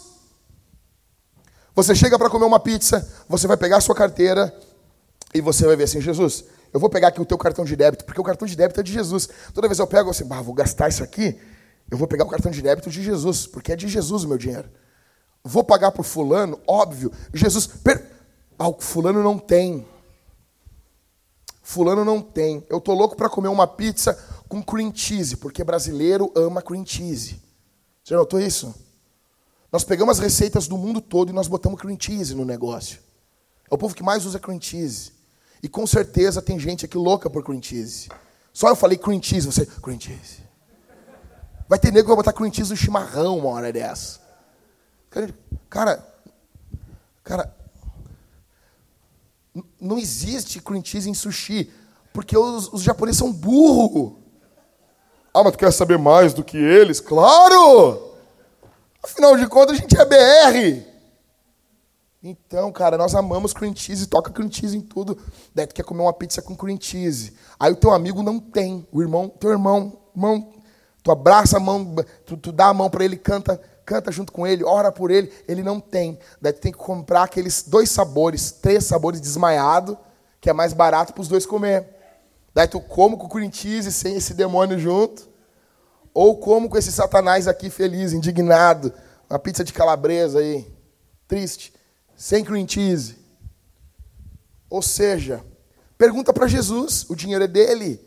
Você chega para comer uma pizza, você vai pegar a sua carteira e você vai ver assim, Jesus, eu vou pegar aqui o teu cartão de débito, porque o cartão de débito é de Jesus. Toda vez eu pego assim, vou gastar isso aqui, eu vou pegar o cartão de débito de Jesus, porque é de Jesus o meu dinheiro. Vou pagar por fulano, óbvio. Jesus, per... ah, o fulano não tem. Fulano não tem. Eu tô louco para comer uma pizza com cream cheese, porque brasileiro ama cream cheese. Você notou isso? Nós pegamos as receitas do mundo todo e nós botamos cream cheese no negócio. É o povo que mais usa cream cheese. E com certeza tem gente aqui louca por cream cheese. Só eu falei cream cheese, você, cream cheese. Vai ter nego que vai botar cream cheese no chimarrão uma hora dessa. Cara, cara, não existe cream cheese em sushi, porque os, os japoneses são burros. Ah, mas tu quer saber mais do que eles? Claro! Afinal de contas, a gente é BR. Então, cara, nós amamos cream cheese, toca cream cheese em tudo. Daí tu quer comer uma pizza com cream cheese. Aí o teu amigo não tem. O irmão, teu irmão, irmão, tu abraça a mão, tu, tu dá a mão para ele, canta, canta junto com ele, ora por ele, ele não tem. Daí tu tem que comprar aqueles dois sabores, três sabores desmaiado, que é mais barato para os dois comer. Daí tu como com cream cheese sem esse demônio junto. Ou como com esse satanás aqui feliz, indignado. Uma pizza de calabresa aí. Triste. Sem cream cheese. Ou seja, Pergunta para Jesus, o dinheiro é dele.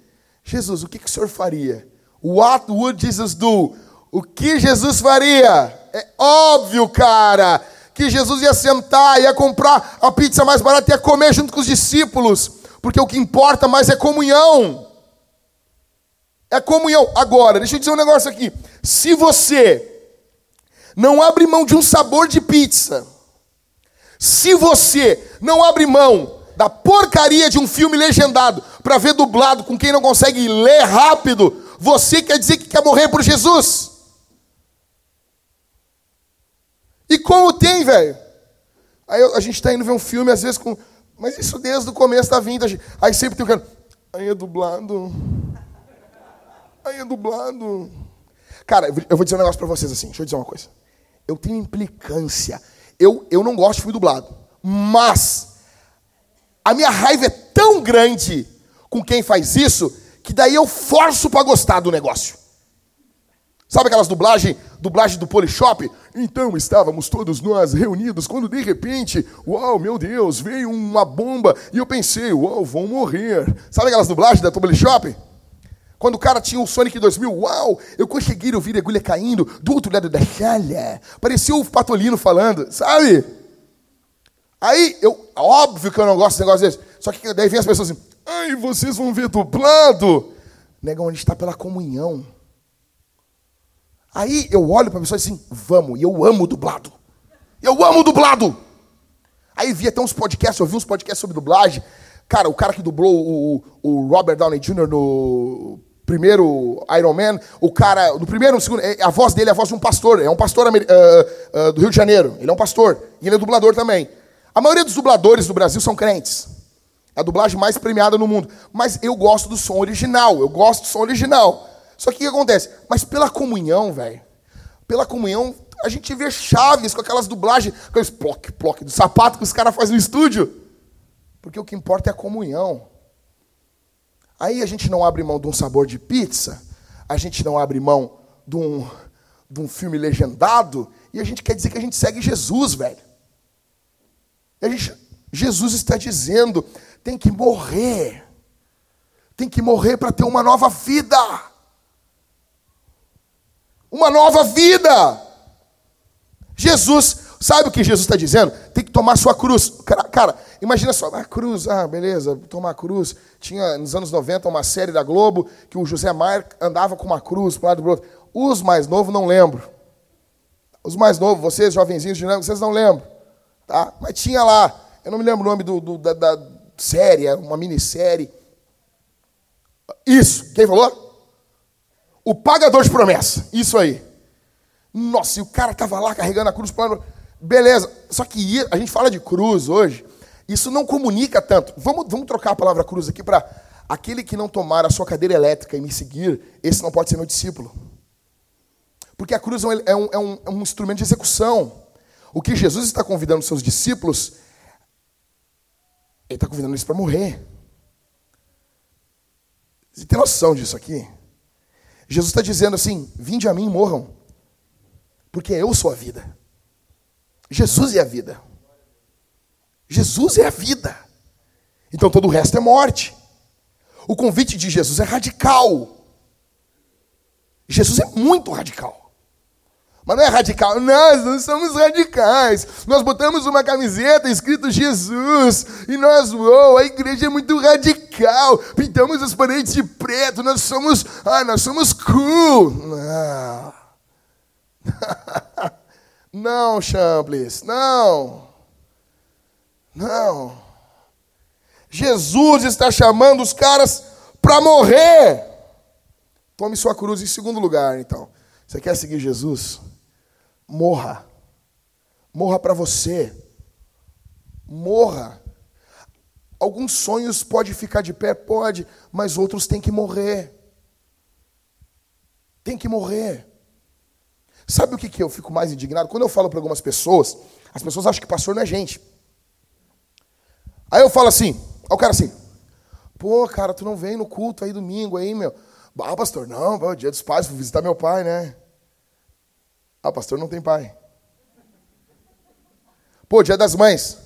Jesus, o que, que o senhor faria? What would Jesus do? O que Jesus faria? É óbvio, cara, que Jesus ia sentar, ia comprar a pizza mais barata ia comer junto com os discípulos, porque o que importa mais é comunhão. É comunhão. Agora, deixa eu dizer um negócio aqui. Se você não abre mão de um sabor de pizza, se você não abre mão da porcaria de um filme legendado para ver dublado com quem não consegue ler rápido, você quer dizer que quer morrer por Jesus? E como tem, velho? Aí a gente está indo ver um filme, às vezes, com. Mas isso desde o começo da vinda. Aí sempre tem o cara. Aí é dublado. Aí é dublado. Cara, eu vou dizer um negócio para vocês assim. Deixa eu dizer uma coisa. Eu tenho implicância. Eu, eu não gosto de filme dublado. Mas a minha raiva é tão grande com quem faz isso que daí eu forço para gostar do negócio. Sabe aquelas dublagens, dublagem do Polishop? Então estávamos todos nós reunidos quando de repente, uau, meu Deus, veio uma bomba e eu pensei, uau, vão morrer. Sabe aquelas dublagens da Polishop? Quando o cara tinha o Sonic 2000, uau, eu consegui ouvir a agulha caindo do outro lado da sala. Parecia o Patolino falando, sabe? Aí, eu, óbvio que eu não gosto desse negócio desse. Só que daí vem as pessoas assim, ai, vocês vão ver dublado. Negão, a gente está pela comunhão. Aí eu olho para a pessoa assim, vamos, e eu amo dublado. Eu amo dublado. Aí vi até uns podcasts, eu vi uns podcasts sobre dublagem. Cara, o cara que dublou o, o Robert Downey Jr. no primeiro Iron Man, o cara, no primeiro, no segundo, é, a voz dele é a voz de um pastor, é um pastor uh, uh, do Rio de Janeiro. Ele é um pastor, e ele é dublador também. A maioria dos dubladores do Brasil são crentes. É a dublagem mais premiada no mundo. Mas eu gosto do som original, eu gosto do som original. Só que o que acontece? Mas pela comunhão, velho, pela comunhão, a gente vê chaves com aquelas dublagens, aqueles ploc, ploc do sapato que os caras fazem no estúdio. Porque o que importa é a comunhão. Aí a gente não abre mão de um sabor de pizza, a gente não abre mão de um, de um filme legendado, e a gente quer dizer que a gente segue Jesus, velho. Gente, Jesus está dizendo: tem que morrer. Tem que morrer para ter uma nova vida. Uma nova vida. Jesus, sabe o que Jesus está dizendo? Tem que tomar sua cruz. Cara, cara, imagina só, a cruz, ah, beleza, tomar cruz. Tinha nos anos 90 uma série da Globo que o José Maier andava com uma cruz para lado do outro. Os mais novos não lembro. Os mais novos, vocês, jovenzinhos de vocês não lembram. Tá? Mas tinha lá, eu não me lembro o nome do, do da, da, série, uma minissérie. Isso, quem falou? O pagador de promessa, isso aí. Nossa, e o cara estava lá carregando a cruz. Beleza, só que a gente fala de cruz hoje, isso não comunica tanto. Vamos, vamos trocar a palavra cruz aqui para aquele que não tomar a sua cadeira elétrica e me seguir, esse não pode ser meu discípulo. Porque a cruz é um, é um, é um instrumento de execução. O que Jesus está convidando seus discípulos, ele está convidando eles para morrer. Você tem noção disso aqui? Jesus está dizendo assim: vinde a mim e morram, porque eu sou a vida. Jesus é a vida. Jesus é a vida. Então todo o resto é morte. O convite de Jesus é radical. Jesus é muito radical. Mas não é radical. Nós não somos radicais. Nós botamos uma camiseta escrito Jesus. E nós, uou, a igreja é muito radical. Pintamos as paredes de preto. Nós somos, ah, nós somos cool. Não. não, Chambliss. Não. Não. Jesus está chamando os caras para morrer. Tome sua cruz em segundo lugar, então. Você quer seguir Jesus? morra. Morra para você. Morra. Alguns sonhos pode ficar de pé, pode, mas outros têm que morrer. Tem que morrer. Sabe o que, que eu fico mais indignado? Quando eu falo para algumas pessoas, as pessoas acham que pastor não é gente. Aí eu falo assim, ao cara assim, pô, cara, tu não vem no culto aí domingo aí, meu. Ah, pastor, não, dia dos pais, vou visitar meu pai, né? Ah, pastor não tem pai. Pô, dia das mães.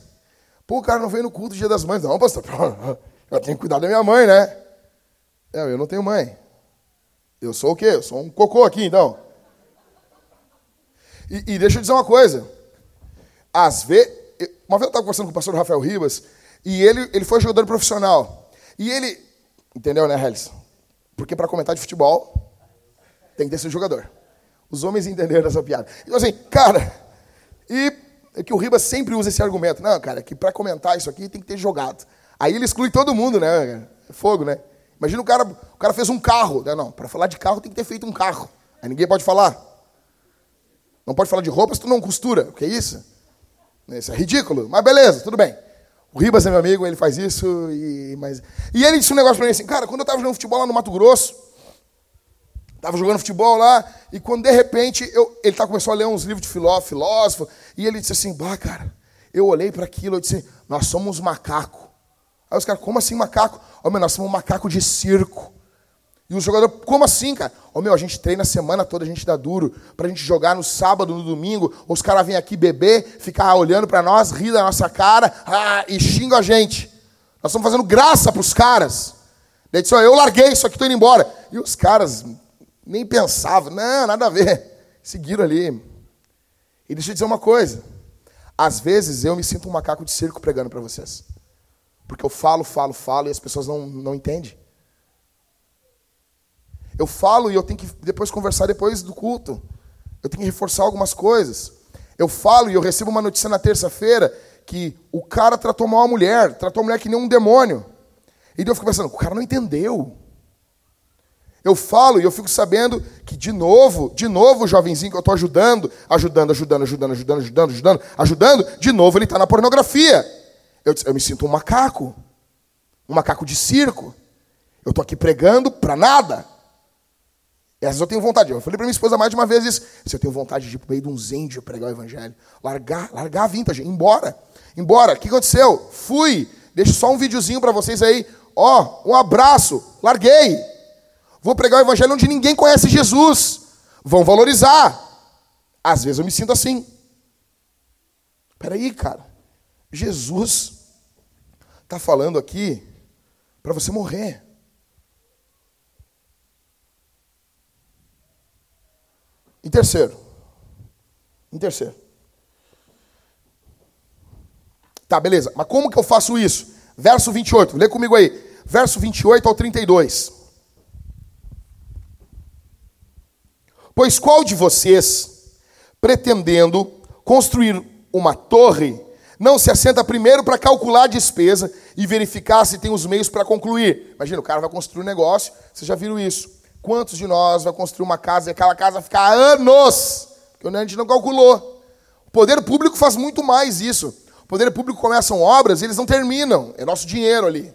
Pô, o cara não veio no culto dia das mães. Não, pastor. Eu tenho que cuidar da minha mãe, né? É, eu não tenho mãe. Eu sou o quê? Eu sou um cocô aqui, então. E, e deixa eu dizer uma coisa. Às vezes. Uma vez eu estava conversando com o pastor Rafael Ribas, e ele, ele foi jogador profissional. E ele. Entendeu, né, Hellis? Porque para comentar de futebol, tem que ter sido jogador. Os homens entenderam essa piada. Então, assim, cara, e é que o Ribas sempre usa esse argumento. Não, cara, que para comentar isso aqui tem que ter jogado. Aí ele exclui todo mundo, né? É fogo, né? Imagina o cara, o cara fez um carro. Não, não para falar de carro tem que ter feito um carro. Aí ninguém pode falar. Não pode falar de roupas, tu não costura. O que é isso? Isso é ridículo. Mas beleza, tudo bem. O Ribas é meu amigo, ele faz isso. E, mas... e ele disse um negócio pra mim assim, cara, quando eu estava jogando futebol lá no Mato Grosso, estava jogando futebol lá, e quando de repente eu, ele tá, começou a ler uns livros de filósofo, filósofo, e ele disse assim, bah, cara, eu olhei para aquilo, eu disse, nós somos macaco. Aí os caras, como assim macaco? Meu, nós somos um macaco de circo. E o jogador, como assim, cara? Ô meu, a gente treina a semana toda, a gente dá duro pra gente jogar no sábado, no domingo. Os caras vêm aqui beber, ficar olhando para nós, rir da nossa cara ah, e xingam a gente. Nós estamos fazendo graça pros caras. Daí disse, ó, eu larguei isso aqui, tô indo embora. E os caras nem pensavam, não, nada a ver. Seguiram ali. E deixa eu dizer uma coisa. Às vezes eu me sinto um macaco de circo pregando para vocês. Porque eu falo, falo, falo e as pessoas não, não entendem. Eu falo e eu tenho que depois conversar depois do culto. Eu tenho que reforçar algumas coisas. Eu falo e eu recebo uma notícia na terça-feira que o cara tratou mal a mulher, tratou a mulher que nem um demônio. E eu fico pensando, o cara não entendeu. Eu falo e eu fico sabendo que, de novo, de novo, o jovenzinho que eu estou ajudando, ajudando, ajudando, ajudando, ajudando, ajudando, ajudando, ajudando, de novo ele está na pornografia. Eu, eu me sinto um macaco, um macaco de circo. Eu estou aqui pregando para nada. E vezes eu tenho vontade. Eu falei para minha esposa mais de uma vez isso. Se eu tenho vontade de ir para meio de uns índios pregar o evangelho. Largar, largar a vintage, ir embora. Embora. O que aconteceu? Fui. Deixo só um videozinho para vocês aí. Ó, oh, um abraço. Larguei. Vou pregar o evangelho onde ninguém conhece Jesus. Vão valorizar. Às vezes eu me sinto assim. Peraí, cara. Jesus está falando aqui para você morrer. Em terceiro. Em terceiro. Tá, beleza. Mas como que eu faço isso? Verso 28. Lê comigo aí. Verso 28 ao 32. Pois qual de vocês, pretendendo construir uma torre, não se assenta primeiro para calcular a despesa e verificar se tem os meios para concluir? Imagina, o cara vai construir um negócio, vocês já viram isso. Quantos de nós vai construir uma casa e aquela casa ficar anos? Porque a gente não calculou. O poder público faz muito mais isso. O poder público começam obras e eles não terminam. É nosso dinheiro ali.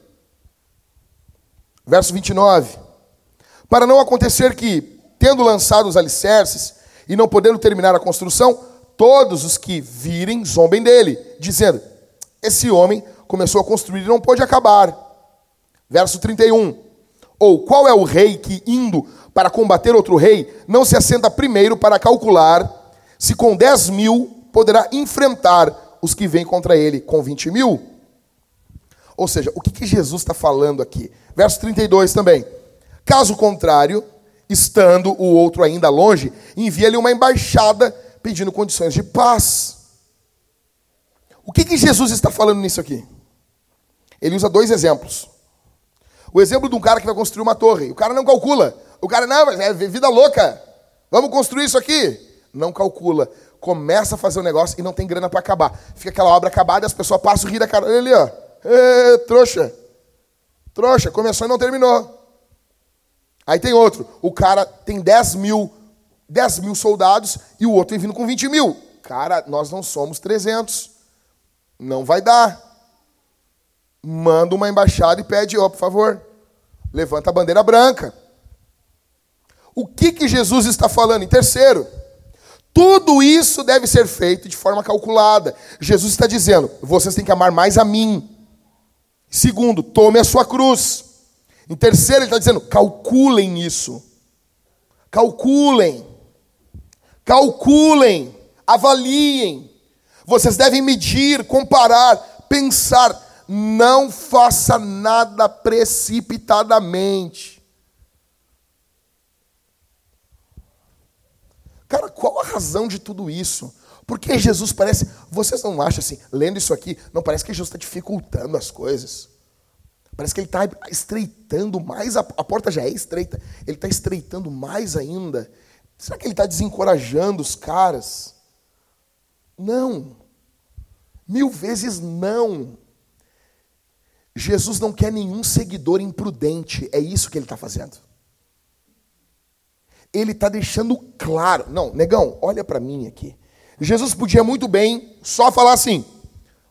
Verso 29. Para não acontecer que, tendo lançado os alicerces e não podendo terminar a construção, todos os que virem zombem dele, dizendo: Esse homem começou a construir e não pôde acabar. Verso 31. Ou qual é o rei que, indo para combater outro rei, não se assenta primeiro para calcular se com 10 mil poderá enfrentar os que vêm contra ele com 20 mil? Ou seja, o que, que Jesus está falando aqui? Verso 32 também. Caso contrário, estando o outro ainda longe, envia-lhe uma embaixada pedindo condições de paz. O que, que Jesus está falando nisso aqui? Ele usa dois exemplos. O exemplo de um cara que vai construir uma torre. O cara não calcula. O cara, não, é vida louca. Vamos construir isso aqui. Não calcula. Começa a fazer o um negócio e não tem grana para acabar. Fica aquela obra acabada e as pessoas passam rir da cara. Olha ali, ó. Ê, trouxa. Trouxa. Começou e não terminou. Aí tem outro. O cara tem 10 mil, 10 mil soldados e o outro vem vindo com 20 mil. Cara, nós não somos 300. Não vai dar manda uma embaixada e pede, ó, oh, por favor, levanta a bandeira branca. O que, que Jesus está falando? Em terceiro, tudo isso deve ser feito de forma calculada. Jesus está dizendo: vocês têm que amar mais a mim. Segundo, tome a sua cruz. Em terceiro, ele está dizendo: calculem isso. Calculem. Calculem. Avaliem. Vocês devem medir, comparar, pensar não faça nada precipitadamente. Cara, qual a razão de tudo isso? Porque Jesus parece. Vocês não acham assim, lendo isso aqui, não parece que Jesus está dificultando as coisas? Parece que ele está estreitando mais, a, a porta já é estreita, ele está estreitando mais ainda. Será que ele está desencorajando os caras? Não. Mil vezes não. Jesus não quer nenhum seguidor imprudente, é isso que ele está fazendo. Ele está deixando claro. Não, negão, olha para mim aqui. Jesus podia muito bem só falar assim: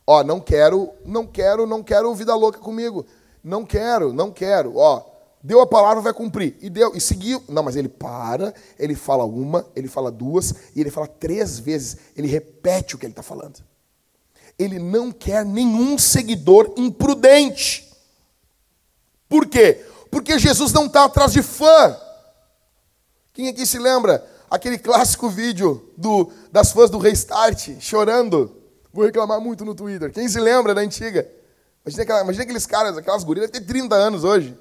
ó, não quero, não quero, não quero vida louca comigo. Não quero, não quero. Ó, deu a palavra, vai cumprir. E deu, e seguiu. Não, mas ele para, ele fala uma, ele fala duas, e ele fala três vezes. Ele repete o que ele está falando. Ele não quer nenhum seguidor imprudente. Por quê? Porque Jesus não está atrás de fã. Quem aqui se lembra? Aquele clássico vídeo do, das fãs do Restart chorando. Vou reclamar muito no Twitter. Quem se lembra da antiga? Imagina, aquela, imagina aqueles caras, aquelas gurias, ter 30 anos hoje.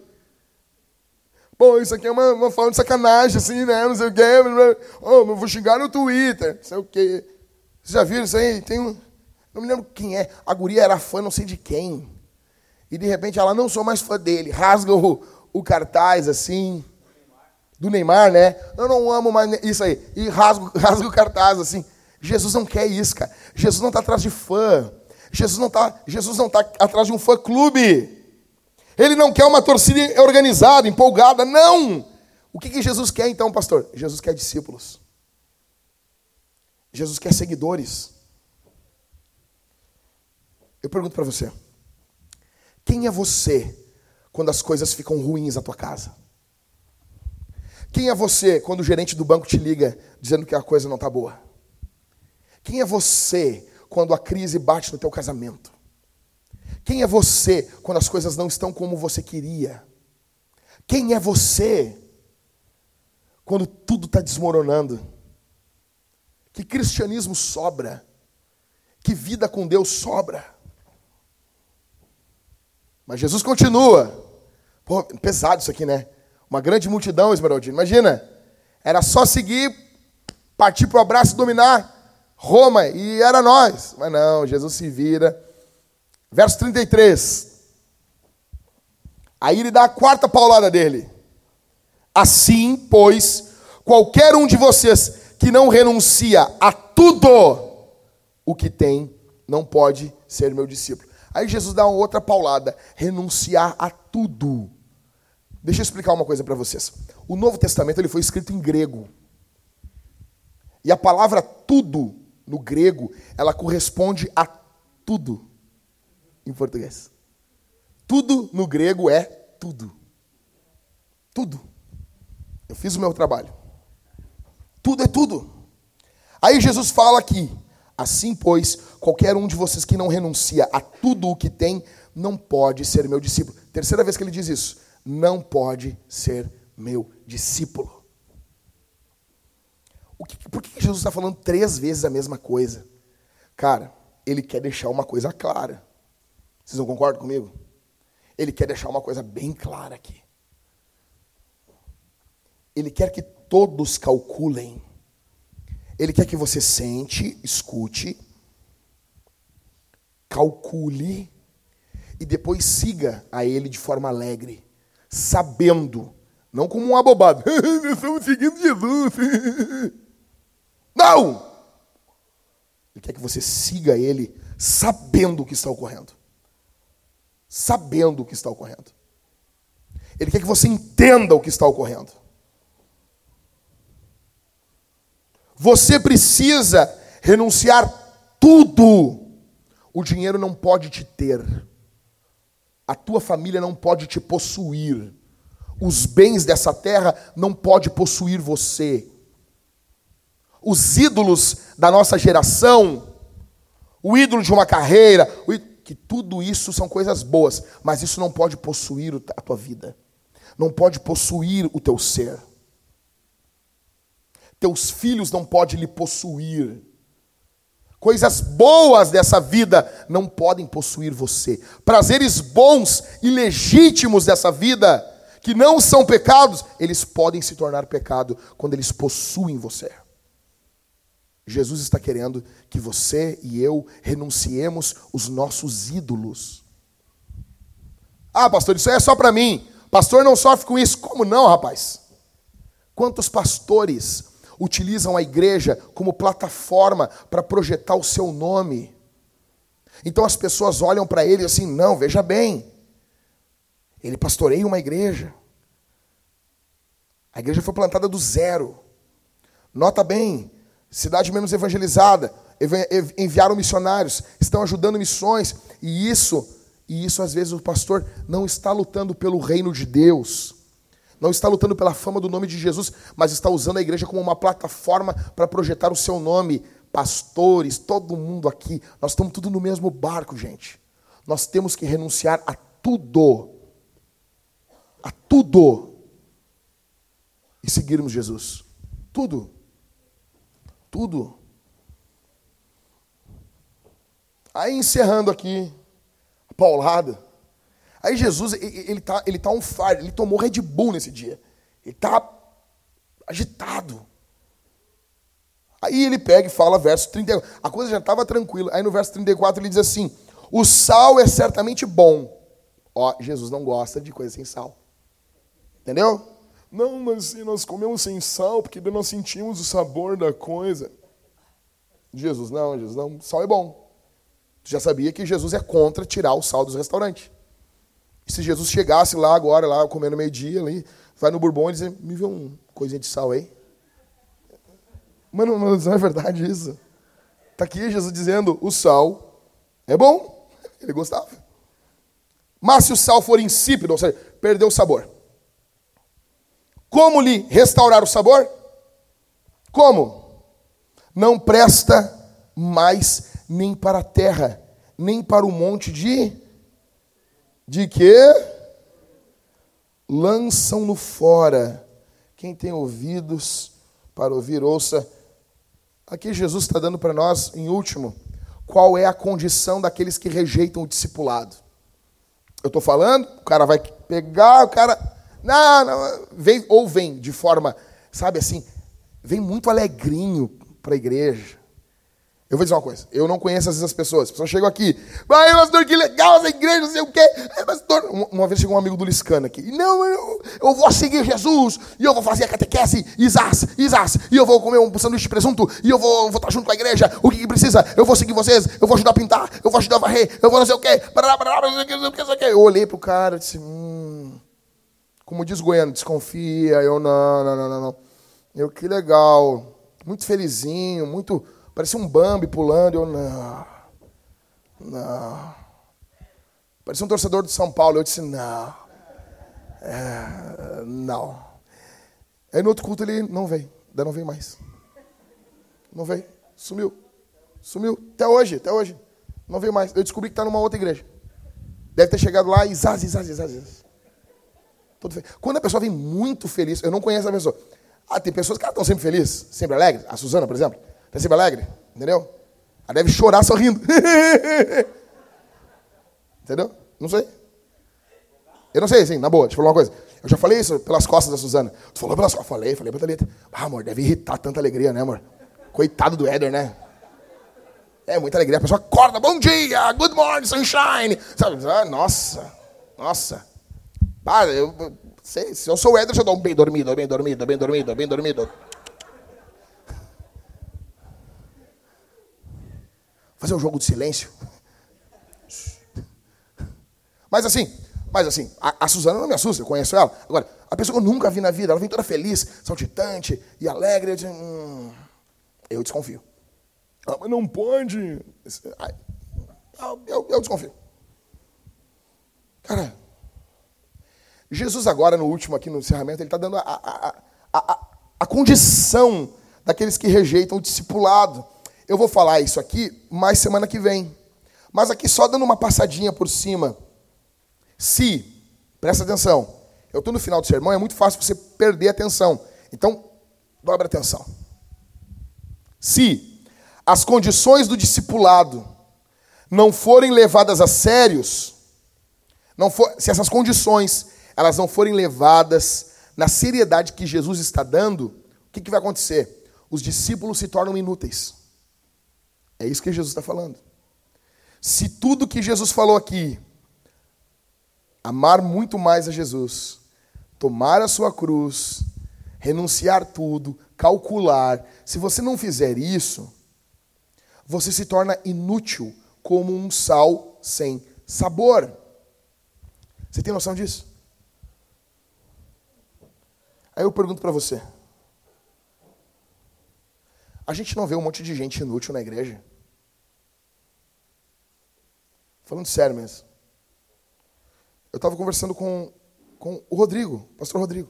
Pô, isso aqui é uma, uma forma de sacanagem, assim, né? Não sei o quê. Oh, eu vou xingar no Twitter. Não sei o quê. Vocês já viram isso aí? Tem um. Não me lembro quem é. A guria era fã não sei de quem. E de repente ela não sou mais fã dele. Rasga o, o cartaz assim. Do Neymar, né? Eu não amo mais isso aí. E rasga, rasga o cartaz assim. Jesus não quer isso, cara. Jesus não está atrás de fã. Jesus não está tá atrás de um fã-clube. Ele não quer uma torcida organizada, empolgada. Não! O que, que Jesus quer então, pastor? Jesus quer discípulos. Jesus quer seguidores. Eu pergunto para você: quem é você quando as coisas ficam ruins na tua casa? Quem é você quando o gerente do banco te liga dizendo que a coisa não está boa? Quem é você quando a crise bate no teu casamento? Quem é você quando as coisas não estão como você queria? Quem é você quando tudo está desmoronando? Que cristianismo sobra? Que vida com Deus sobra? Mas Jesus continua. Pô, pesado isso aqui, né? Uma grande multidão, Esmeraldino. Imagina. Era só seguir, partir para o abraço e dominar. Roma, e era nós. Mas não, Jesus se vira. Verso 33. Aí ele dá a quarta paulada dele. Assim, pois, qualquer um de vocês que não renuncia a tudo o que tem, não pode ser meu discípulo. Aí Jesus dá uma outra paulada: renunciar a tudo. Deixa eu explicar uma coisa para vocês. O Novo Testamento ele foi escrito em grego. E a palavra tudo no grego, ela corresponde a tudo em português. Tudo no grego é tudo. Tudo. Eu fiz o meu trabalho. Tudo é tudo. Aí Jesus fala aqui: assim, pois, qualquer um de vocês que não renuncia a tudo o que tem, não pode ser meu discípulo. Terceira vez que ele diz isso: não pode ser meu discípulo. Que, por que Jesus está falando três vezes a mesma coisa? Cara, ele quer deixar uma coisa clara. Vocês não concordam comigo? Ele quer deixar uma coisa bem clara aqui. Ele quer que todos calculem. Ele quer que você sente, escute, calcule e depois siga a ele de forma alegre, sabendo, não como um abobado. Estamos seguindo Jesus. Não! Ele quer que você siga ele sabendo o que está ocorrendo. Sabendo o que está ocorrendo. Ele quer que você entenda o que está ocorrendo. Você precisa renunciar tudo. O dinheiro não pode te ter. A tua família não pode te possuir. Os bens dessa terra não pode possuir você os ídolos da nossa geração, o ídolo de uma carreira, que tudo isso são coisas boas, mas isso não pode possuir a tua vida, não pode possuir o teu ser. Teus filhos não podem lhe possuir. Coisas boas dessa vida não podem possuir você. Prazeres bons e legítimos dessa vida, que não são pecados, eles podem se tornar pecado quando eles possuem você. Jesus está querendo que você e eu renunciemos os nossos ídolos. Ah, pastor, isso é só para mim. Pastor não sofre com isso. Como não, rapaz? Quantos pastores utilizam a igreja como plataforma para projetar o seu nome. Então as pessoas olham para ele assim: não, veja bem, ele pastoreia uma igreja. A igreja foi plantada do zero. Nota bem, cidade menos evangelizada, enviaram missionários, estão ajudando missões, e isso, e isso às vezes o pastor não está lutando pelo reino de Deus não está lutando pela fama do nome de Jesus, mas está usando a igreja como uma plataforma para projetar o seu nome. Pastores, todo mundo aqui, nós estamos tudo no mesmo barco, gente. Nós temos que renunciar a tudo. A tudo. E seguirmos Jesus. Tudo. Tudo. Aí encerrando aqui, paulada. Aí Jesus, ele tá, ele tá on fire, ele tomou Red Bull nesse dia. Ele tá agitado. Aí ele pega e fala, verso 34. A coisa já estava tranquila. Aí no verso 34 ele diz assim: O sal é certamente bom. Ó, Jesus não gosta de coisa sem sal. Entendeu? Não, mas nós comemos sem sal, porque nós sentimos o sabor da coisa. Jesus, não, Jesus, não, sal é bom. Tu já sabia que Jesus é contra tirar o sal dos restaurantes. E se Jesus chegasse lá agora, lá comendo meio-dia, ali, vai no Bourbon e diz, me vê um coisinha de sal aí. Mano, mas não é verdade isso. Está aqui Jesus dizendo, o sal é bom. Ele gostava. Mas se o sal for insípido, ou seja, perdeu o sabor. Como lhe restaurar o sabor? Como? Não presta mais nem para a terra, nem para o monte de de que lançam-no fora. Quem tem ouvidos para ouvir, ouça. Aqui Jesus está dando para nós, em último, qual é a condição daqueles que rejeitam o discipulado. Eu estou falando, o cara vai pegar, o cara. Não, não, vem, ou vem de forma, sabe assim, vem muito alegrinho para a igreja. Eu vou dizer uma coisa, eu não conheço às vezes as pessoas. As pessoas chegam aqui, vai, pastor, que legal essa igreja, não sei o quê. Pastor. Uma vez chegou um amigo do Liscana aqui, não, eu, eu vou seguir Jesus, e eu vou fazer a catequese, isás, isás, e eu vou comer um sanduíche de presunto, e eu vou, vou estar junto com a igreja, o que, que precisa? Eu vou seguir vocês, eu vou ajudar a pintar, eu vou ajudar a varrer, eu vou não sei o quê, eu olhei pro cara e disse, hum, como diz Goiano, desconfia, eu não, não, não, não, não. Eu, que legal, muito felizinho, muito Parecia um Bambi pulando. Eu, não. Não. Parecia um torcedor de São Paulo. Eu disse, não. É, não. Aí no outro culto ele não veio. Daí não veio mais. Não veio. Sumiu. Sumiu. Até hoje, até hoje. Não veio mais. Eu descobri que está numa outra igreja. Deve ter chegado lá e zaz, zaz, zaz, zaz. Quando a pessoa vem muito feliz, eu não conheço a pessoa. Ah, tem pessoas que estão sempre felizes, sempre alegres. A Suzana, por exemplo. Está sempre alegre? Entendeu? Ela deve chorar sorrindo. Entendeu? Não sei. Eu não sei, assim, na boa, deixa eu falar uma coisa. Eu já falei isso pelas costas da Suzana. Tu falou pelas costas? Falei, falei pra Thalita. Ah, amor, deve irritar tanta alegria, né, amor? Coitado do Éder, né? É muita alegria. A pessoa acorda, bom dia, good morning, sunshine. Sabe? Ah, nossa, nossa. Ah, eu, sei, se eu sou o Éder, eu dou um bem dormido, bem dormido, bem dormido, bem dormido. Fazer um jogo de silêncio. Mas assim, mas assim, a, a Suzana não me assusta, eu conheço ela. Agora, a pessoa que eu nunca vi na vida, ela vem toda feliz, saltitante e alegre. Eu, digo, hum, eu desconfio. Ah, mas não pode. Eu, eu, eu desconfio. Cara, Jesus agora, no último aqui no encerramento, ele está dando a, a, a, a, condição daqueles que rejeitam o discipulado. Eu vou falar isso aqui mais semana que vem. Mas aqui só dando uma passadinha por cima. Se, presta atenção, eu estou no final do sermão, é muito fácil você perder a atenção. Então, dobra atenção. Se as condições do discipulado não forem levadas a sérios, não for, se essas condições elas não forem levadas na seriedade que Jesus está dando, o que, que vai acontecer? Os discípulos se tornam inúteis. É isso que Jesus está falando. Se tudo que Jesus falou aqui, amar muito mais a Jesus, tomar a sua cruz, renunciar tudo, calcular, se você não fizer isso, você se torna inútil como um sal sem sabor. Você tem noção disso? Aí eu pergunto para você: a gente não vê um monte de gente inútil na igreja? Falando sério mesmo. Eu estava conversando com, com o Rodrigo, pastor Rodrigo.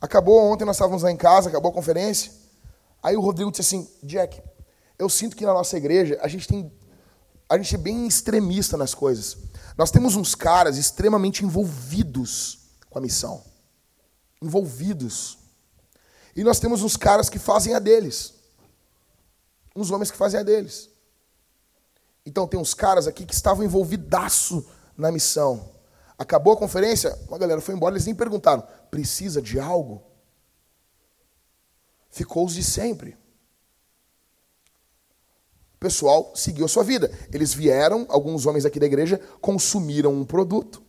Acabou ontem, nós estávamos lá em casa, acabou a conferência. Aí o Rodrigo disse assim: Jack, eu sinto que na nossa igreja a gente tem. A gente é bem extremista nas coisas. Nós temos uns caras extremamente envolvidos com a missão. Envolvidos. E nós temos uns caras que fazem a deles. Uns homens que fazem a deles. Então tem uns caras aqui que estavam envolvidaço na missão. Acabou a conferência, uma galera foi embora, eles nem perguntaram: precisa de algo? Ficou os de sempre o pessoal seguiu a sua vida. Eles vieram, alguns homens aqui da igreja, consumiram um produto.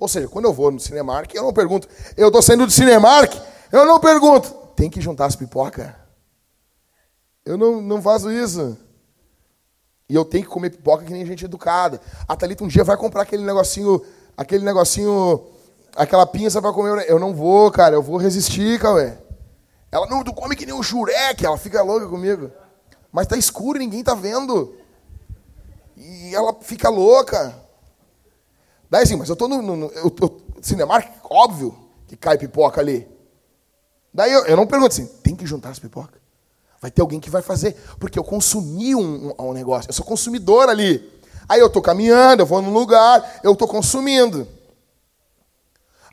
Ou seja, quando eu vou no Cinemark, eu não pergunto, eu estou saindo do Cinemark, eu não pergunto, tem que juntar as pipoca? Eu não, não faço isso. E eu tenho que comer pipoca que nem gente educada. A Thalita um dia vai comprar aquele negocinho, aquele negocinho, aquela pinça para comer. Eu não vou, cara, eu vou resistir, Cauê. Ela, não, tu come que nem um jureque, ela fica louca comigo. Mas está escuro e ninguém está vendo. E ela fica louca. Daí assim, mas eu estou no, no, no eu, eu, Cinemark, óbvio que cai pipoca ali. Daí eu, eu não pergunto assim, tem que juntar as pipocas? Vai ter alguém que vai fazer. Porque eu consumi um, um, um negócio, eu sou consumidor ali. Aí eu estou caminhando, eu vou num lugar, eu estou consumindo.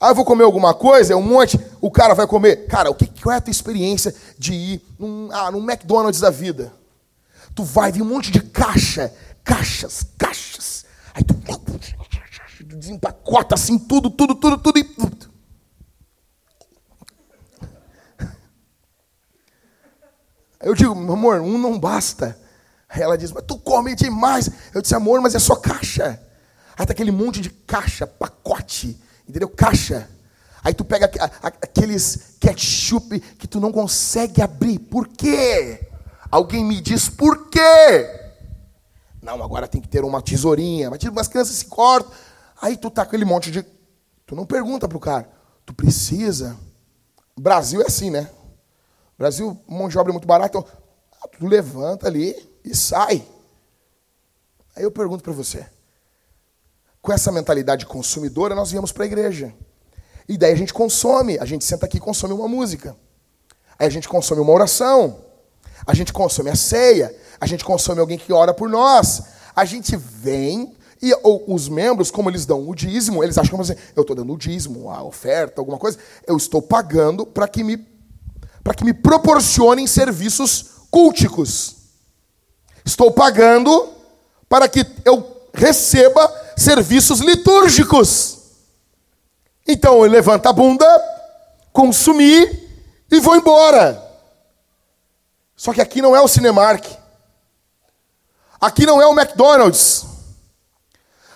Aí eu vou comer alguma coisa, é um monte, o cara vai comer. Cara, o que, qual é a tua experiência de ir num, ah, num McDonald's da vida? Tu vai ver um monte de caixa, caixas, caixas. Aí tu desempacota assim tudo, tudo, tudo, tudo e. Eu digo, meu amor, um não basta. Aí ela diz, mas tu come demais. Eu disse, amor, mas é só caixa. Aí tá aquele monte de caixa, pacote, entendeu? Caixa. Aí tu pega aqueles ketchup que tu não consegue abrir. Por quê? Alguém me diz por quê? Não, agora tem que ter uma tesourinha. Mas as crianças se cortam. Aí tu tá com aquele monte de. Tu não pergunta pro cara. Tu precisa. Brasil é assim, né? Brasil, mão de obra é muito barato. Então, tu levanta ali e sai. Aí eu pergunto para você. Com essa mentalidade consumidora, nós viemos para a igreja. E daí a gente consome. A gente senta aqui e consome uma música. Aí a gente consome uma oração. A gente consome a ceia, a gente consome alguém que ora por nós. A gente vem e ou, os membros, como eles dão o dízimo, eles acham que assim, eu estou dando o dízimo, a oferta, alguma coisa, eu estou pagando para que me para que me proporcionem serviços culticos. Estou pagando para que eu receba serviços litúrgicos. Então eu levanto a bunda, consumi e vou embora. Só que aqui não é o Cinemark. Aqui não é o McDonald's.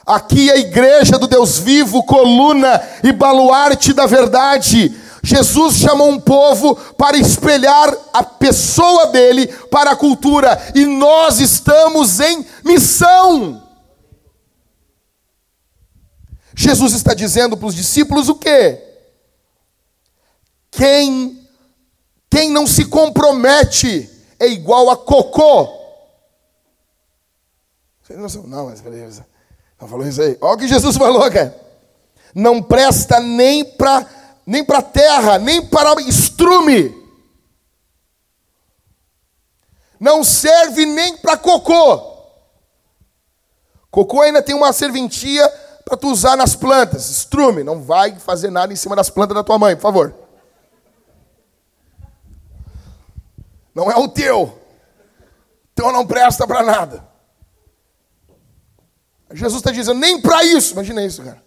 Aqui é a igreja do Deus vivo, coluna e baluarte da verdade. Jesus chamou um povo para espelhar a pessoa dele para a cultura, e nós estamos em missão. Jesus está dizendo para os discípulos o quê? Quem quem não se compromete é igual a cocô. Não, mas beleza. Não falou isso aí. Olha o que Jesus falou, cara. Não presta nem para nem para terra, nem para estrume. Não serve nem para cocô. Cocô ainda tem uma serventia para tu usar nas plantas. Estrume, não vai fazer nada em cima das plantas da tua mãe, por favor. Não é o teu. Então não presta para nada. Jesus está dizendo, nem para isso. Imagina isso, cara.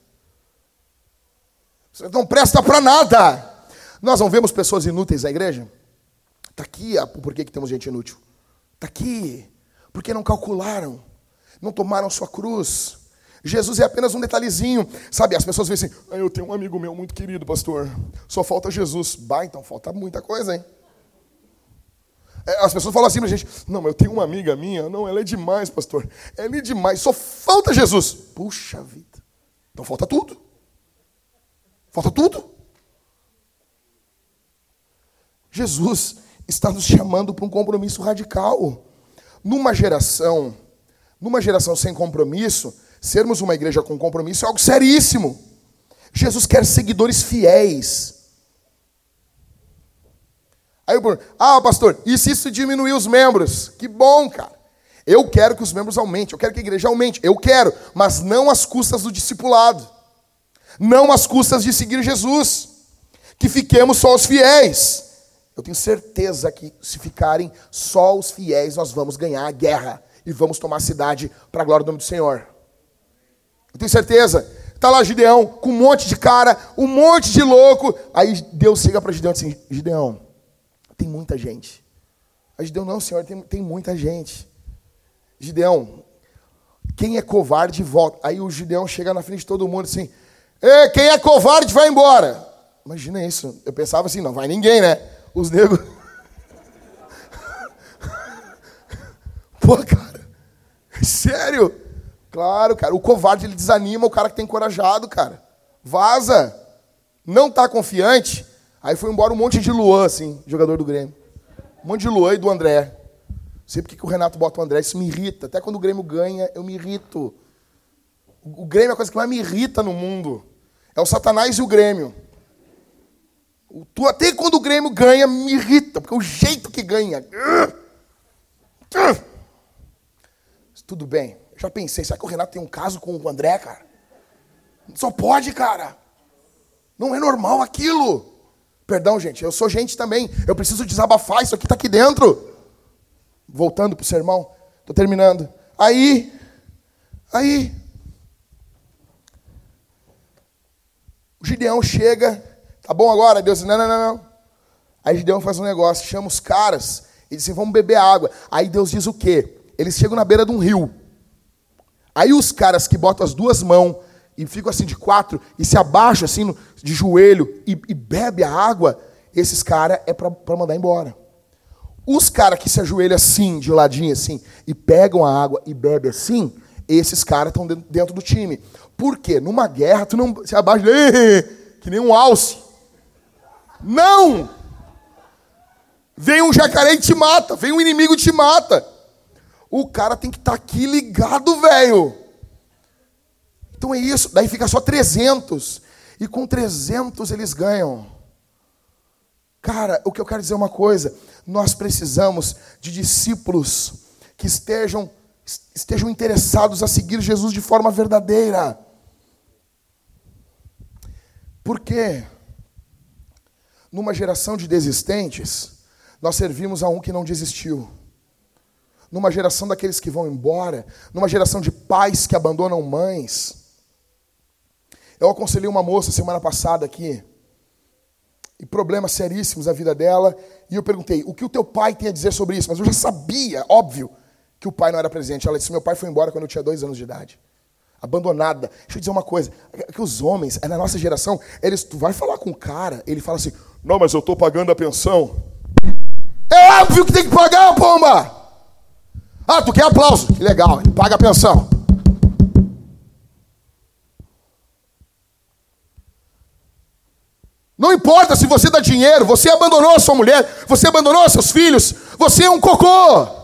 Você não presta para nada. Nós não vemos pessoas inúteis na igreja? Está aqui o porquê que temos gente inútil. Está aqui. Porque não calcularam. Não tomaram sua cruz. Jesus é apenas um detalhezinho. Sabe, as pessoas veem assim, ah, eu tenho um amigo meu muito querido, pastor. Só falta Jesus. Bah, então falta muita coisa, hein? É, as pessoas falam assim pra gente, não, eu tenho uma amiga minha, não, ela é demais, pastor. Ela é demais, só falta Jesus. Puxa vida. Então falta tudo. Falta tudo. Jesus está nos chamando para um compromisso radical. Numa geração, numa geração sem compromisso, sermos uma igreja com compromisso é algo seríssimo. Jesus quer seguidores fiéis. Aí eu pergunto, ah, pastor, e se isso diminuir os membros? Que bom, cara. Eu quero que os membros aumentem, eu quero que a igreja aumente, eu quero, mas não às custas do discipulado, não às custas de seguir Jesus, que fiquemos só os fiéis. Eu tenho certeza que se ficarem só os fiéis, nós vamos ganhar a guerra e vamos tomar a cidade para a glória do nome do Senhor. Eu tenho certeza. Está lá Gideão com um monte de cara, um monte de louco. Aí Deus chega para Gideão e diz assim: Gideão, tem muita gente. Aí Gideão, não, senhor, tem, tem muita gente. Gideão, quem é covarde, volta. Aí o Gideão chega na frente de todo mundo assim: quem é covarde, vai embora. Imagina isso. Eu pensava assim: não vai ninguém, né? Os negros. Pô, cara, sério? Claro, cara. O covarde ele desanima o cara que tem encorajado, cara. Vaza. Não tá confiante. Aí foi embora um monte de Luan, assim, jogador do Grêmio. Um monte de Luan e do André. Não sei porque que o Renato bota o André, isso me irrita. Até quando o Grêmio ganha, eu me irrito. O Grêmio é a coisa que mais me irrita no mundo. É o Satanás e o Grêmio. Até quando o Grêmio ganha, me irrita, porque é o jeito que ganha. Tudo bem. Já pensei, será que o Renato tem um caso com o André, cara? Só pode, cara. Não é normal aquilo. Perdão, gente, eu sou gente também. Eu preciso desabafar, isso aqui está aqui dentro. Voltando para o sermão, estou terminando. Aí, aí, o Gideão chega, tá bom agora? Deus diz, não, não, não, não. Aí Gideão faz um negócio, chama os caras e diz assim, vamos beber água. Aí Deus diz o quê? Eles chegam na beira de um rio. Aí os caras que botam as duas mãos e ficam assim de quatro e se abaixam assim de joelho e, e bebe a água, esses caras é para mandar embora. Os caras que se ajoelham assim, de ladinho assim, e pegam a água e bebem assim, esses caras estão dentro do time. Por quê? Numa guerra, tu não se abaixa que nem um alce. Não! Vem um jacaré e te mata, vem um inimigo e te mata. O cara tem que estar tá aqui ligado, velho. Então é isso. Daí fica só 300. E com 300 eles ganham. Cara, o que eu quero dizer é uma coisa. Nós precisamos de discípulos que estejam, estejam interessados a seguir Jesus de forma verdadeira. Por quê? Numa geração de desistentes, nós servimos a um que não desistiu numa geração daqueles que vão embora, numa geração de pais que abandonam mães. Eu aconselhei uma moça semana passada aqui, e problemas seríssimos na vida dela, e eu perguntei: o que o teu pai tem a dizer sobre isso? Mas eu já sabia, óbvio, que o pai não era presente. Ela disse: meu pai foi embora quando eu tinha dois anos de idade. Abandonada. Deixa eu dizer uma coisa: é que os homens, é na nossa geração, eles, tu vai falar com o cara, ele fala assim: não, mas eu estou pagando a pensão. É óbvio que tem que pagar, pomba! Ah, tu quer aplauso? Que legal, ele paga a pensão. Não importa se você dá dinheiro, você abandonou a sua mulher, você abandonou seus filhos, você é um cocô.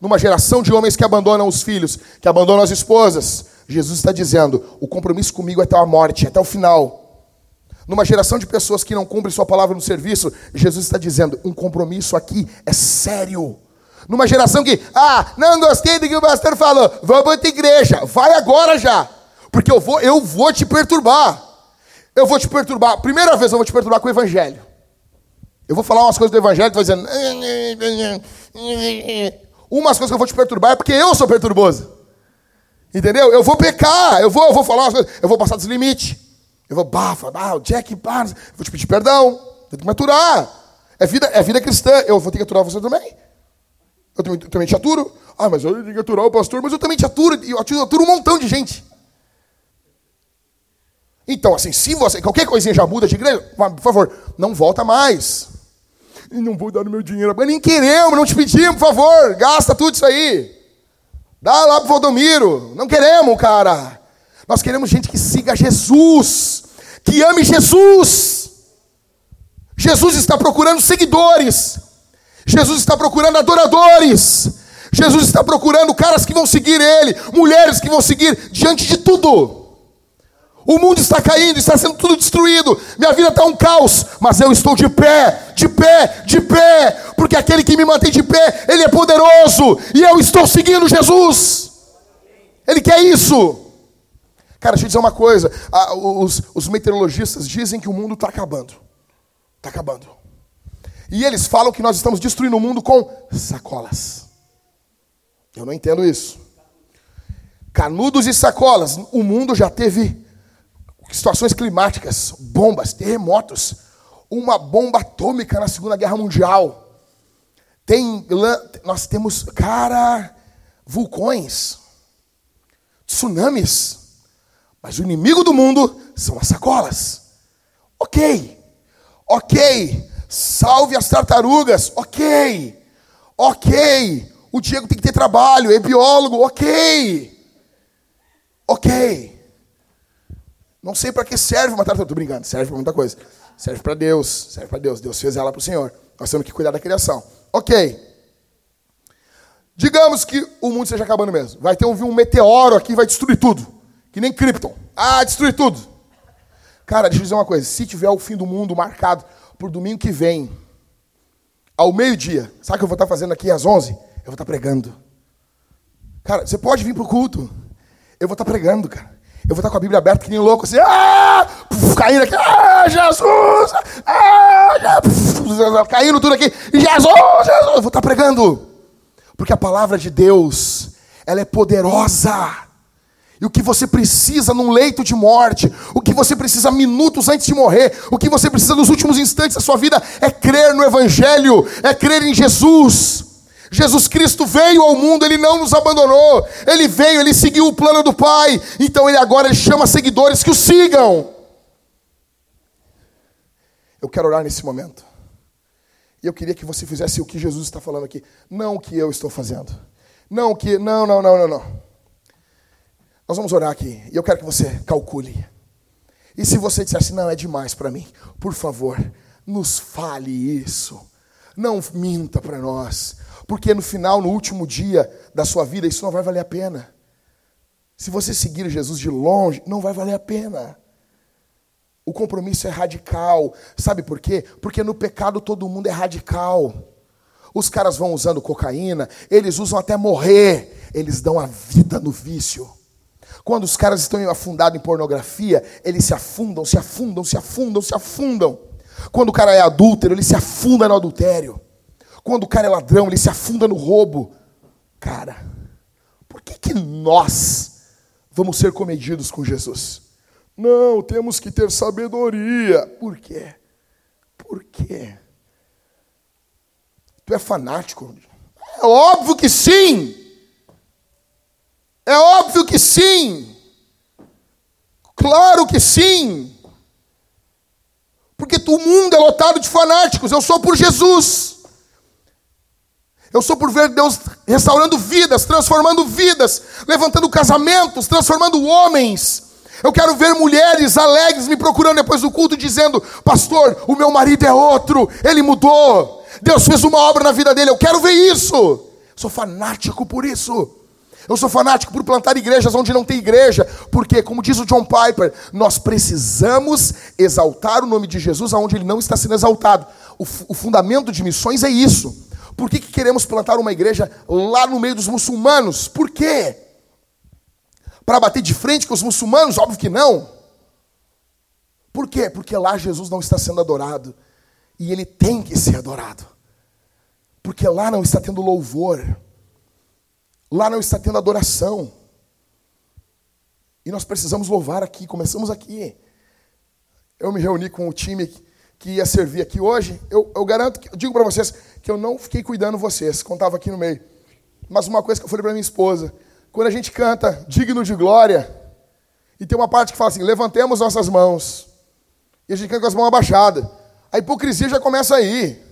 Numa geração de homens que abandonam os filhos, que abandonam as esposas, Jesus está dizendo: o compromisso comigo é até a morte, até o final. Numa geração de pessoas que não cumprem sua palavra no serviço, Jesus está dizendo: um compromisso aqui é sério. Numa geração que, ah, não gostei do que o pastor falou, vou para igreja, vai agora já, porque eu vou, eu vou te perturbar. Eu vou te perturbar. Primeira vez eu vou te perturbar com o evangelho. Eu vou falar umas coisas do evangelho, tu vai dizendo. Umas coisas que eu vou te perturbar é porque eu sou perturboso. Entendeu? Eu vou pecar, eu vou, eu vou falar umas coisas, eu vou passar dos limites. Eu vou, bafa, ah, o Jack, eu vou te pedir perdão. Tenho que me aturar. É vida, é vida cristã. Eu vou ter que aturar você também. Eu também, eu também te aturo. Ah, mas eu tenho que aturar o pastor, mas eu também te aturo. Eu aturo, aturo um montão de gente. Então, assim, se você. Qualquer coisinha já muda de igreja, por favor, não volta mais. E não vou dar o meu dinheiro. Mas nem queremos, não te pedimos, por favor. Gasta tudo isso aí. Dá lá pro Valdomiro. Não queremos, cara. Nós queremos gente que siga Jesus. Que ame Jesus. Jesus está procurando seguidores. Jesus está procurando adoradores. Jesus está procurando caras que vão seguir Ele, mulheres que vão seguir diante de tudo. O mundo está caindo, está sendo tudo destruído. Minha vida está um caos, mas eu estou de pé, de pé, de pé, porque aquele que me mantém de pé, ele é poderoso, e eu estou seguindo Jesus. Ele quer isso. Cara, deixa eu dizer uma coisa: os, os meteorologistas dizem que o mundo está acabando. Está acabando. E eles falam que nós estamos destruindo o mundo com sacolas. Eu não entendo isso. Canudos e sacolas. O mundo já teve situações climáticas, bombas, terremotos, uma bomba atômica na Segunda Guerra Mundial. Tem, nós temos, cara, vulcões, tsunamis. Mas o inimigo do mundo são as sacolas. Ok, ok. Salve as tartarugas. Ok, ok. O Diego tem que ter trabalho, é biólogo. Ok, ok. Não sei para que serve uma tartaruga. Estou brincando, serve para muita coisa. Serve para Deus, serve para Deus. Deus fez ela para o Senhor. Nós temos que cuidar da criação. Ok. Digamos que o mundo esteja acabando mesmo. Vai ter um, um meteoro aqui vai destruir tudo. Que nem Krypton. Ah, destruir tudo. Cara, deixa eu dizer uma coisa. Se tiver o fim do mundo marcado por domingo que vem, ao meio-dia, sabe o que eu vou estar fazendo aqui às 11? Eu vou estar pregando. Cara, você pode vir para o culto. Eu vou estar pregando, cara. Eu vou estar com a Bíblia aberta que nem louco, assim, ah! Puf, caindo aqui, ah, Jesus! Ah, puf, caindo tudo aqui, Jesus, Jesus! Eu vou estar pregando, porque a palavra de Deus, ela é poderosa. E o que você precisa num leito de morte, o que você precisa minutos antes de morrer, o que você precisa nos últimos instantes da sua vida é crer no Evangelho, é crer em Jesus. Jesus Cristo veio ao mundo, ele não nos abandonou. Ele veio, ele seguiu o plano do Pai. Então ele agora ele chama seguidores que o sigam. Eu quero orar nesse momento. E eu queria que você fizesse o que Jesus está falando aqui, não o que eu estou fazendo. Não o que, não, não, não, não, não. Nós vamos orar aqui. E eu quero que você calcule. E se você dissesse, não, é demais para mim, por favor, nos fale isso. Não minta para nós. Porque no final, no último dia da sua vida, isso não vai valer a pena. Se você seguir Jesus de longe, não vai valer a pena. O compromisso é radical. Sabe por quê? Porque no pecado todo mundo é radical. Os caras vão usando cocaína, eles usam até morrer, eles dão a vida no vício. Quando os caras estão afundados em pornografia, eles se afundam, se afundam, se afundam, se afundam. Quando o cara é adúltero, ele se afunda no adultério. Quando o cara é ladrão, ele se afunda no roubo. Cara, por que, que nós vamos ser comedidos com Jesus? Não, temos que ter sabedoria. Por quê? Por quê? Tu é fanático? É óbvio que sim. É óbvio que sim. Claro que sim. Porque o mundo é lotado de fanáticos. Eu sou por Jesus. Eu sou por ver Deus restaurando vidas, transformando vidas, levantando casamentos, transformando homens. Eu quero ver mulheres alegres me procurando depois do culto, dizendo: Pastor, o meu marido é outro, ele mudou. Deus fez uma obra na vida dele, eu quero ver isso. Sou fanático por isso. Eu sou fanático por plantar igrejas onde não tem igreja, porque, como diz o John Piper, nós precisamos exaltar o nome de Jesus aonde ele não está sendo exaltado. O, o fundamento de missões é isso. Por que, que queremos plantar uma igreja lá no meio dos muçulmanos? Por quê? Para bater de frente com os muçulmanos? Óbvio que não. Por quê? Porque lá Jesus não está sendo adorado. E ele tem que ser adorado. Porque lá não está tendo louvor. Lá não está tendo adoração. E nós precisamos louvar aqui, começamos aqui. Eu me reuni com o time que ia servir aqui hoje. Eu, eu garanto, que, eu digo para vocês que eu não fiquei cuidando vocês, estava aqui no meio. Mas uma coisa que eu falei para minha esposa, quando a gente canta digno de glória, e tem uma parte que fala assim, levantemos nossas mãos. E a gente canta com as mãos abaixadas. A hipocrisia já começa aí.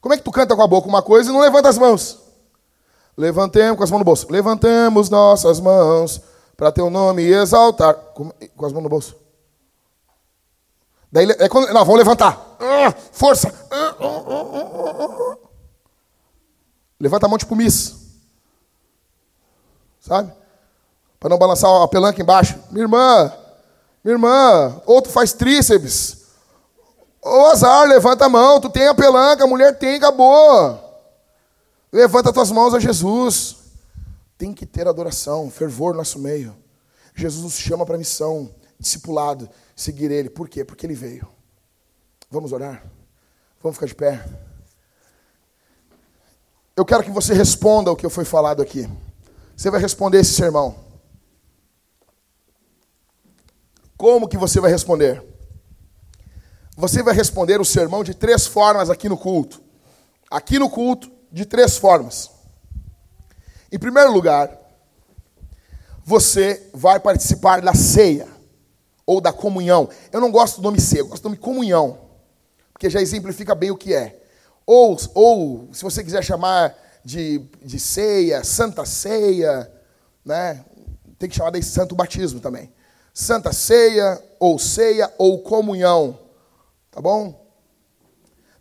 Como é que tu canta com a boca uma coisa e não levanta as mãos? Levantemos com as mãos no bolso. Levantemos nossas mãos para teu nome exaltar. Com, com as mãos no bolso. Daí é quando. Não, vamos levantar. Ah, força. Ah, ah, Levanta a mão tipo miss. Sabe? Para não balançar a pelanca embaixo. Minha irmã, minha irmã, outro faz tríceps. Ô azar, levanta a mão, tu tem a pelanca, a mulher tem, acabou. Levanta tuas mãos a Jesus. Tem que ter adoração, fervor no nosso meio. Jesus nos chama para missão, discipulado, seguir Ele. Por quê? Porque Ele veio. Vamos orar? Vamos ficar de pé? Eu quero que você responda o que foi falado aqui. Você vai responder esse sermão. Como que você vai responder? Você vai responder o sermão de três formas aqui no culto. Aqui no culto, de três formas. Em primeiro lugar, você vai participar da ceia ou da comunhão. Eu não gosto do nome ceia, eu gosto do nome comunhão, porque já exemplifica bem o que é. Ou, ou se você quiser chamar de, de ceia, santa ceia, né? tem que chamar de santo batismo também. Santa ceia, ou ceia, ou comunhão. Tá bom?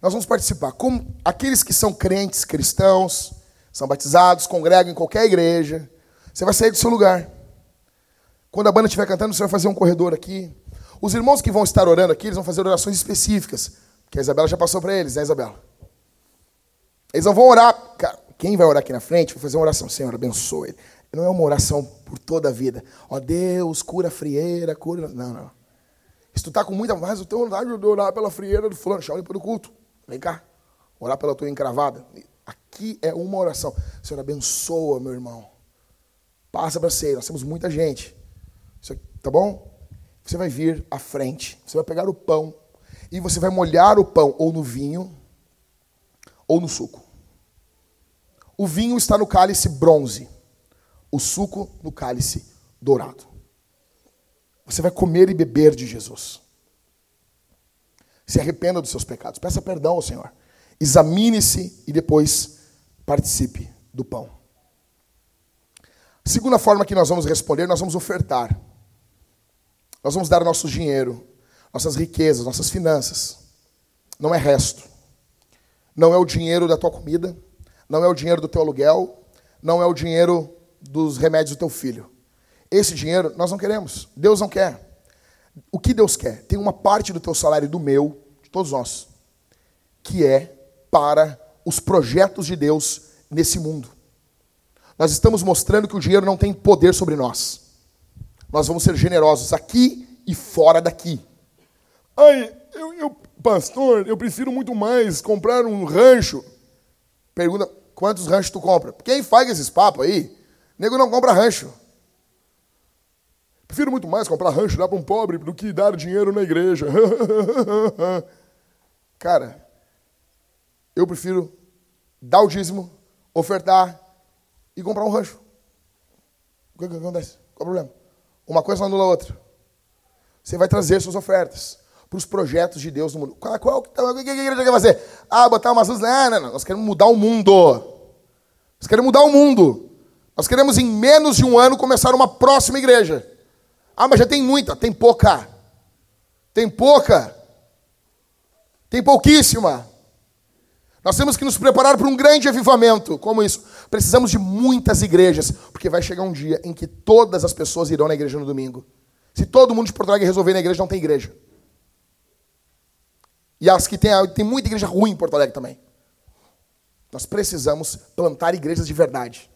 Nós vamos participar. Como aqueles que são crentes, cristãos, são batizados, congregam em qualquer igreja. Você vai sair do seu lugar. Quando a banda estiver cantando, você vai fazer um corredor aqui. Os irmãos que vão estar orando aqui, eles vão fazer orações específicas. Que a Isabela já passou para eles, né, Isabela? Eles não vão orar. Quem vai orar aqui na frente vai fazer uma oração. Senhor, abençoe ele. Não é uma oração por toda a vida. Ó Deus, cura a frieira, cura. Não, não. Se tu está com muita vontade, eu tenho vontade de orar pela frieira do fulano, chama ele para o culto. Vem cá. Orar pela tua encravada. Aqui é uma oração. Senhor, abençoa, meu irmão. Passa para ser. Nós temos muita gente. Tá bom? Você vai vir à frente. Você vai pegar o pão. E você vai molhar o pão ou no vinho ou no suco. O vinho está no cálice bronze. O suco no cálice dourado. Você vai comer e beber de Jesus. Se arrependa dos seus pecados. Peça perdão ao Senhor. Examine-se e depois participe do pão. Segunda forma que nós vamos responder, nós vamos ofertar. Nós vamos dar nosso dinheiro, nossas riquezas, nossas finanças. Não é resto. Não é o dinheiro da tua comida, não é o dinheiro do teu aluguel, não é o dinheiro dos remédios do teu filho. Esse dinheiro nós não queremos. Deus não quer. O que Deus quer? Tem uma parte do teu salário e do meu, de todos nós, que é para os projetos de Deus nesse mundo. Nós estamos mostrando que o dinheiro não tem poder sobre nós. Nós vamos ser generosos aqui e fora daqui. Ai, eu, eu, pastor, eu prefiro muito mais comprar um rancho. Pergunta, quantos ranchos tu compra? Quem faz esses papos aí? nego não compra rancho. Prefiro muito mais comprar rancho dar para um pobre do que dar dinheiro na igreja. Cara, eu prefiro dar o dízimo, ofertar e comprar um rancho. O que, que acontece? Qual o problema? Uma coisa não anula a outra. Você vai trazer suas ofertas para os projetos de Deus no mundo. Qual, qual, o que a igreja quer fazer? Ah, botar umas luzes. Não, não, não. Nós queremos mudar o mundo. Nós queremos mudar o mundo. Nós queremos, em menos de um ano, começar uma próxima igreja. Ah, mas já tem muita. Tem pouca. Tem pouca. Tem pouquíssima. Nós temos que nos preparar para um grande avivamento. Como isso? Precisamos de muitas igrejas, porque vai chegar um dia em que todas as pessoas irão na igreja no domingo. Se todo mundo de Porto Alegre resolver na igreja, não tem igreja. E as que tem, tem muita igreja ruim em Porto Alegre também. Nós precisamos plantar igrejas de verdade.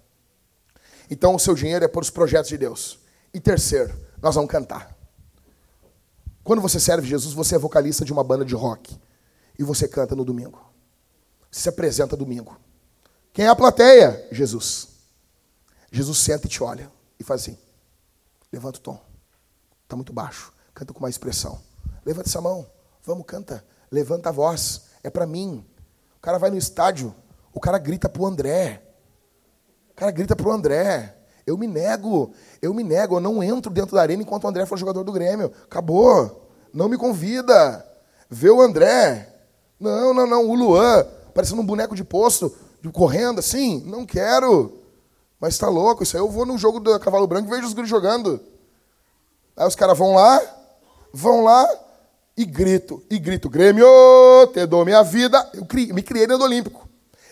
Então o seu dinheiro é para os projetos de Deus. E terceiro, nós vamos cantar. Quando você serve Jesus, você é vocalista de uma banda de rock. E você canta no domingo. Se apresenta domingo. Quem é a plateia? Jesus. Jesus senta e te olha e faz assim: levanta o tom, está muito baixo, canta com mais expressão. Levanta essa mão, vamos, canta, levanta a voz, é para mim. O cara vai no estádio, o cara grita pro André. O cara grita pro André. Eu me nego, eu me nego, eu não entro dentro da arena enquanto o André for jogador do Grêmio. Acabou. Não me convida. Vê o André. Não, não, não. O Luan, parecendo um boneco de posto, correndo assim. Não quero. Mas tá louco. Isso aí eu vou no jogo do Cavalo Branco e vejo os gringos jogando. Aí os caras vão lá, vão lá e grito, e grito, Grêmio, te dou minha vida. Eu me criei dentro do Olímpico.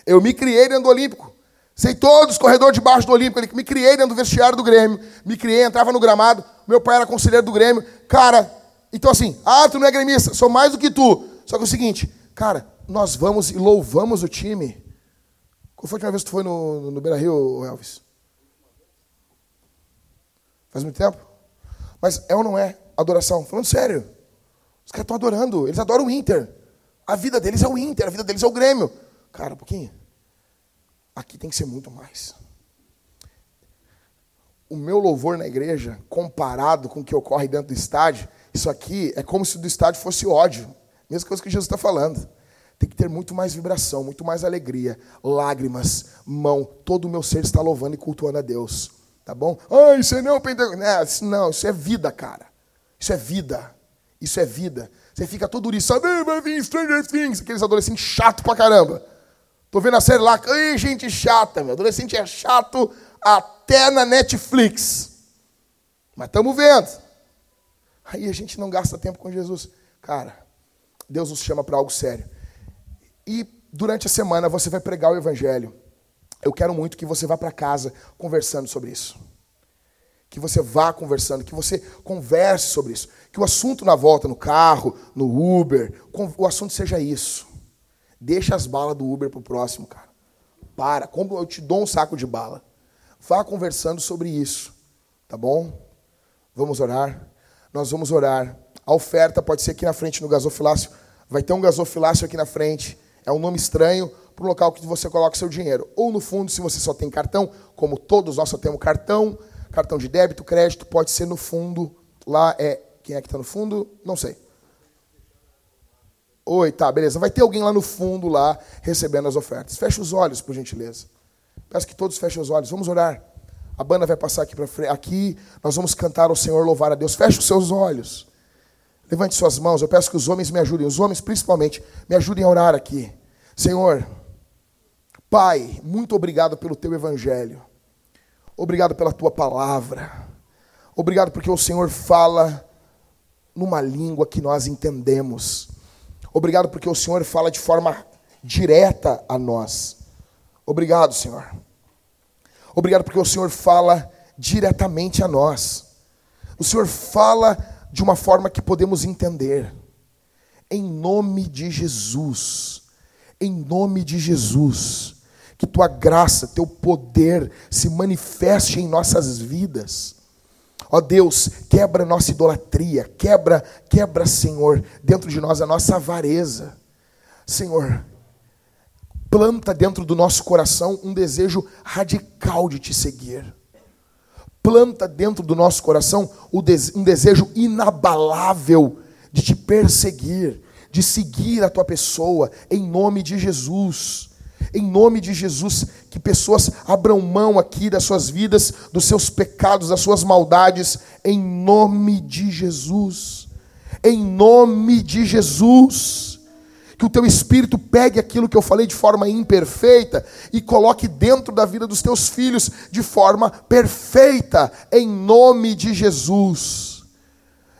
Eu me criei dentro do Olímpico. Sei todos os corredores debaixo do Olímpico. Me criei dentro do vestiário do Grêmio. Me criei, entrava no gramado. Meu pai era conselheiro do Grêmio. Cara, então assim, ah, tu não é gremista, sou mais do que tu. Só que é o seguinte, cara, nós vamos e louvamos o time. Qual foi a última vez que tu foi no, no Beira Rio, Elvis? Faz muito tempo? Mas é ou não é adoração? Falando sério. Os caras estão adorando, eles adoram o Inter. A vida deles é o Inter, a vida deles é o Grêmio. Cara, um pouquinho. Aqui tem que ser muito mais. O meu louvor na igreja, comparado com o que ocorre dentro do estádio, isso aqui é como se do estádio fosse ódio. Mesma coisa que Jesus está falando. Tem que ter muito mais vibração, muito mais alegria, lágrimas, mão. Todo o meu ser está louvando e cultuando a Deus. Tá bom? Ah, isso é não Pentecostal. Não, isso é vida, cara. Isso é vida. Isso é vida. Você fica todo uriçado, ah, vai vir Stranger Things, aqueles adolescentes chato pra caramba. Tô vendo a série lá, ai, gente chata, meu. Adolescente é chato até na Netflix. Mas estamos vendo. Aí a gente não gasta tempo com Jesus. Cara, Deus nos chama para algo sério. E durante a semana você vai pregar o Evangelho. Eu quero muito que você vá para casa conversando sobre isso. Que você vá conversando, que você converse sobre isso. Que o assunto na volta, no carro, no Uber, o assunto seja isso. Deixa as balas do Uber para o próximo, cara. Para, eu te dou um saco de bala. Vá conversando sobre isso, tá bom? Vamos orar. Nós vamos orar. A oferta pode ser aqui na frente no gasofilácio. Vai ter um gasofilácio aqui na frente. É um nome estranho para o local que você coloca seu dinheiro. Ou no fundo, se você só tem cartão, como todos nós só temos cartão, cartão de débito, crédito, pode ser no fundo. Lá é. Quem é que está no fundo? Não sei. Oi, tá, beleza. Vai ter alguém lá no fundo, lá, recebendo as ofertas. Feche os olhos, por gentileza. Peço que todos fechem os olhos. Vamos orar. A banda vai passar aqui para frente. Aqui nós vamos cantar ao Senhor, louvar a Deus. Feche os seus olhos. Levante suas mãos. Eu peço que os homens me ajudem. Os homens, principalmente, me ajudem a orar aqui. Senhor, Pai, muito obrigado pelo teu evangelho. Obrigado pela tua palavra. Obrigado porque o Senhor fala numa língua que nós entendemos. Obrigado porque o Senhor fala de forma direta a nós. Obrigado, Senhor. Obrigado porque o Senhor fala diretamente a nós. O Senhor fala de uma forma que podemos entender. Em nome de Jesus. Em nome de Jesus. Que tua graça, teu poder se manifeste em nossas vidas Ó Deus, quebra nossa idolatria, quebra, quebra, Senhor, dentro de nós a nossa avareza. Senhor, planta dentro do nosso coração um desejo radical de te seguir. Planta dentro do nosso coração um desejo inabalável de te perseguir, de seguir a tua pessoa, em nome de Jesus. Em nome de Jesus, que pessoas abram mão aqui das suas vidas, dos seus pecados, das suas maldades, em nome de Jesus. Em nome de Jesus. Que o teu espírito pegue aquilo que eu falei de forma imperfeita e coloque dentro da vida dos teus filhos de forma perfeita, em nome de Jesus.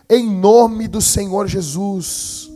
Em nome do Senhor Jesus.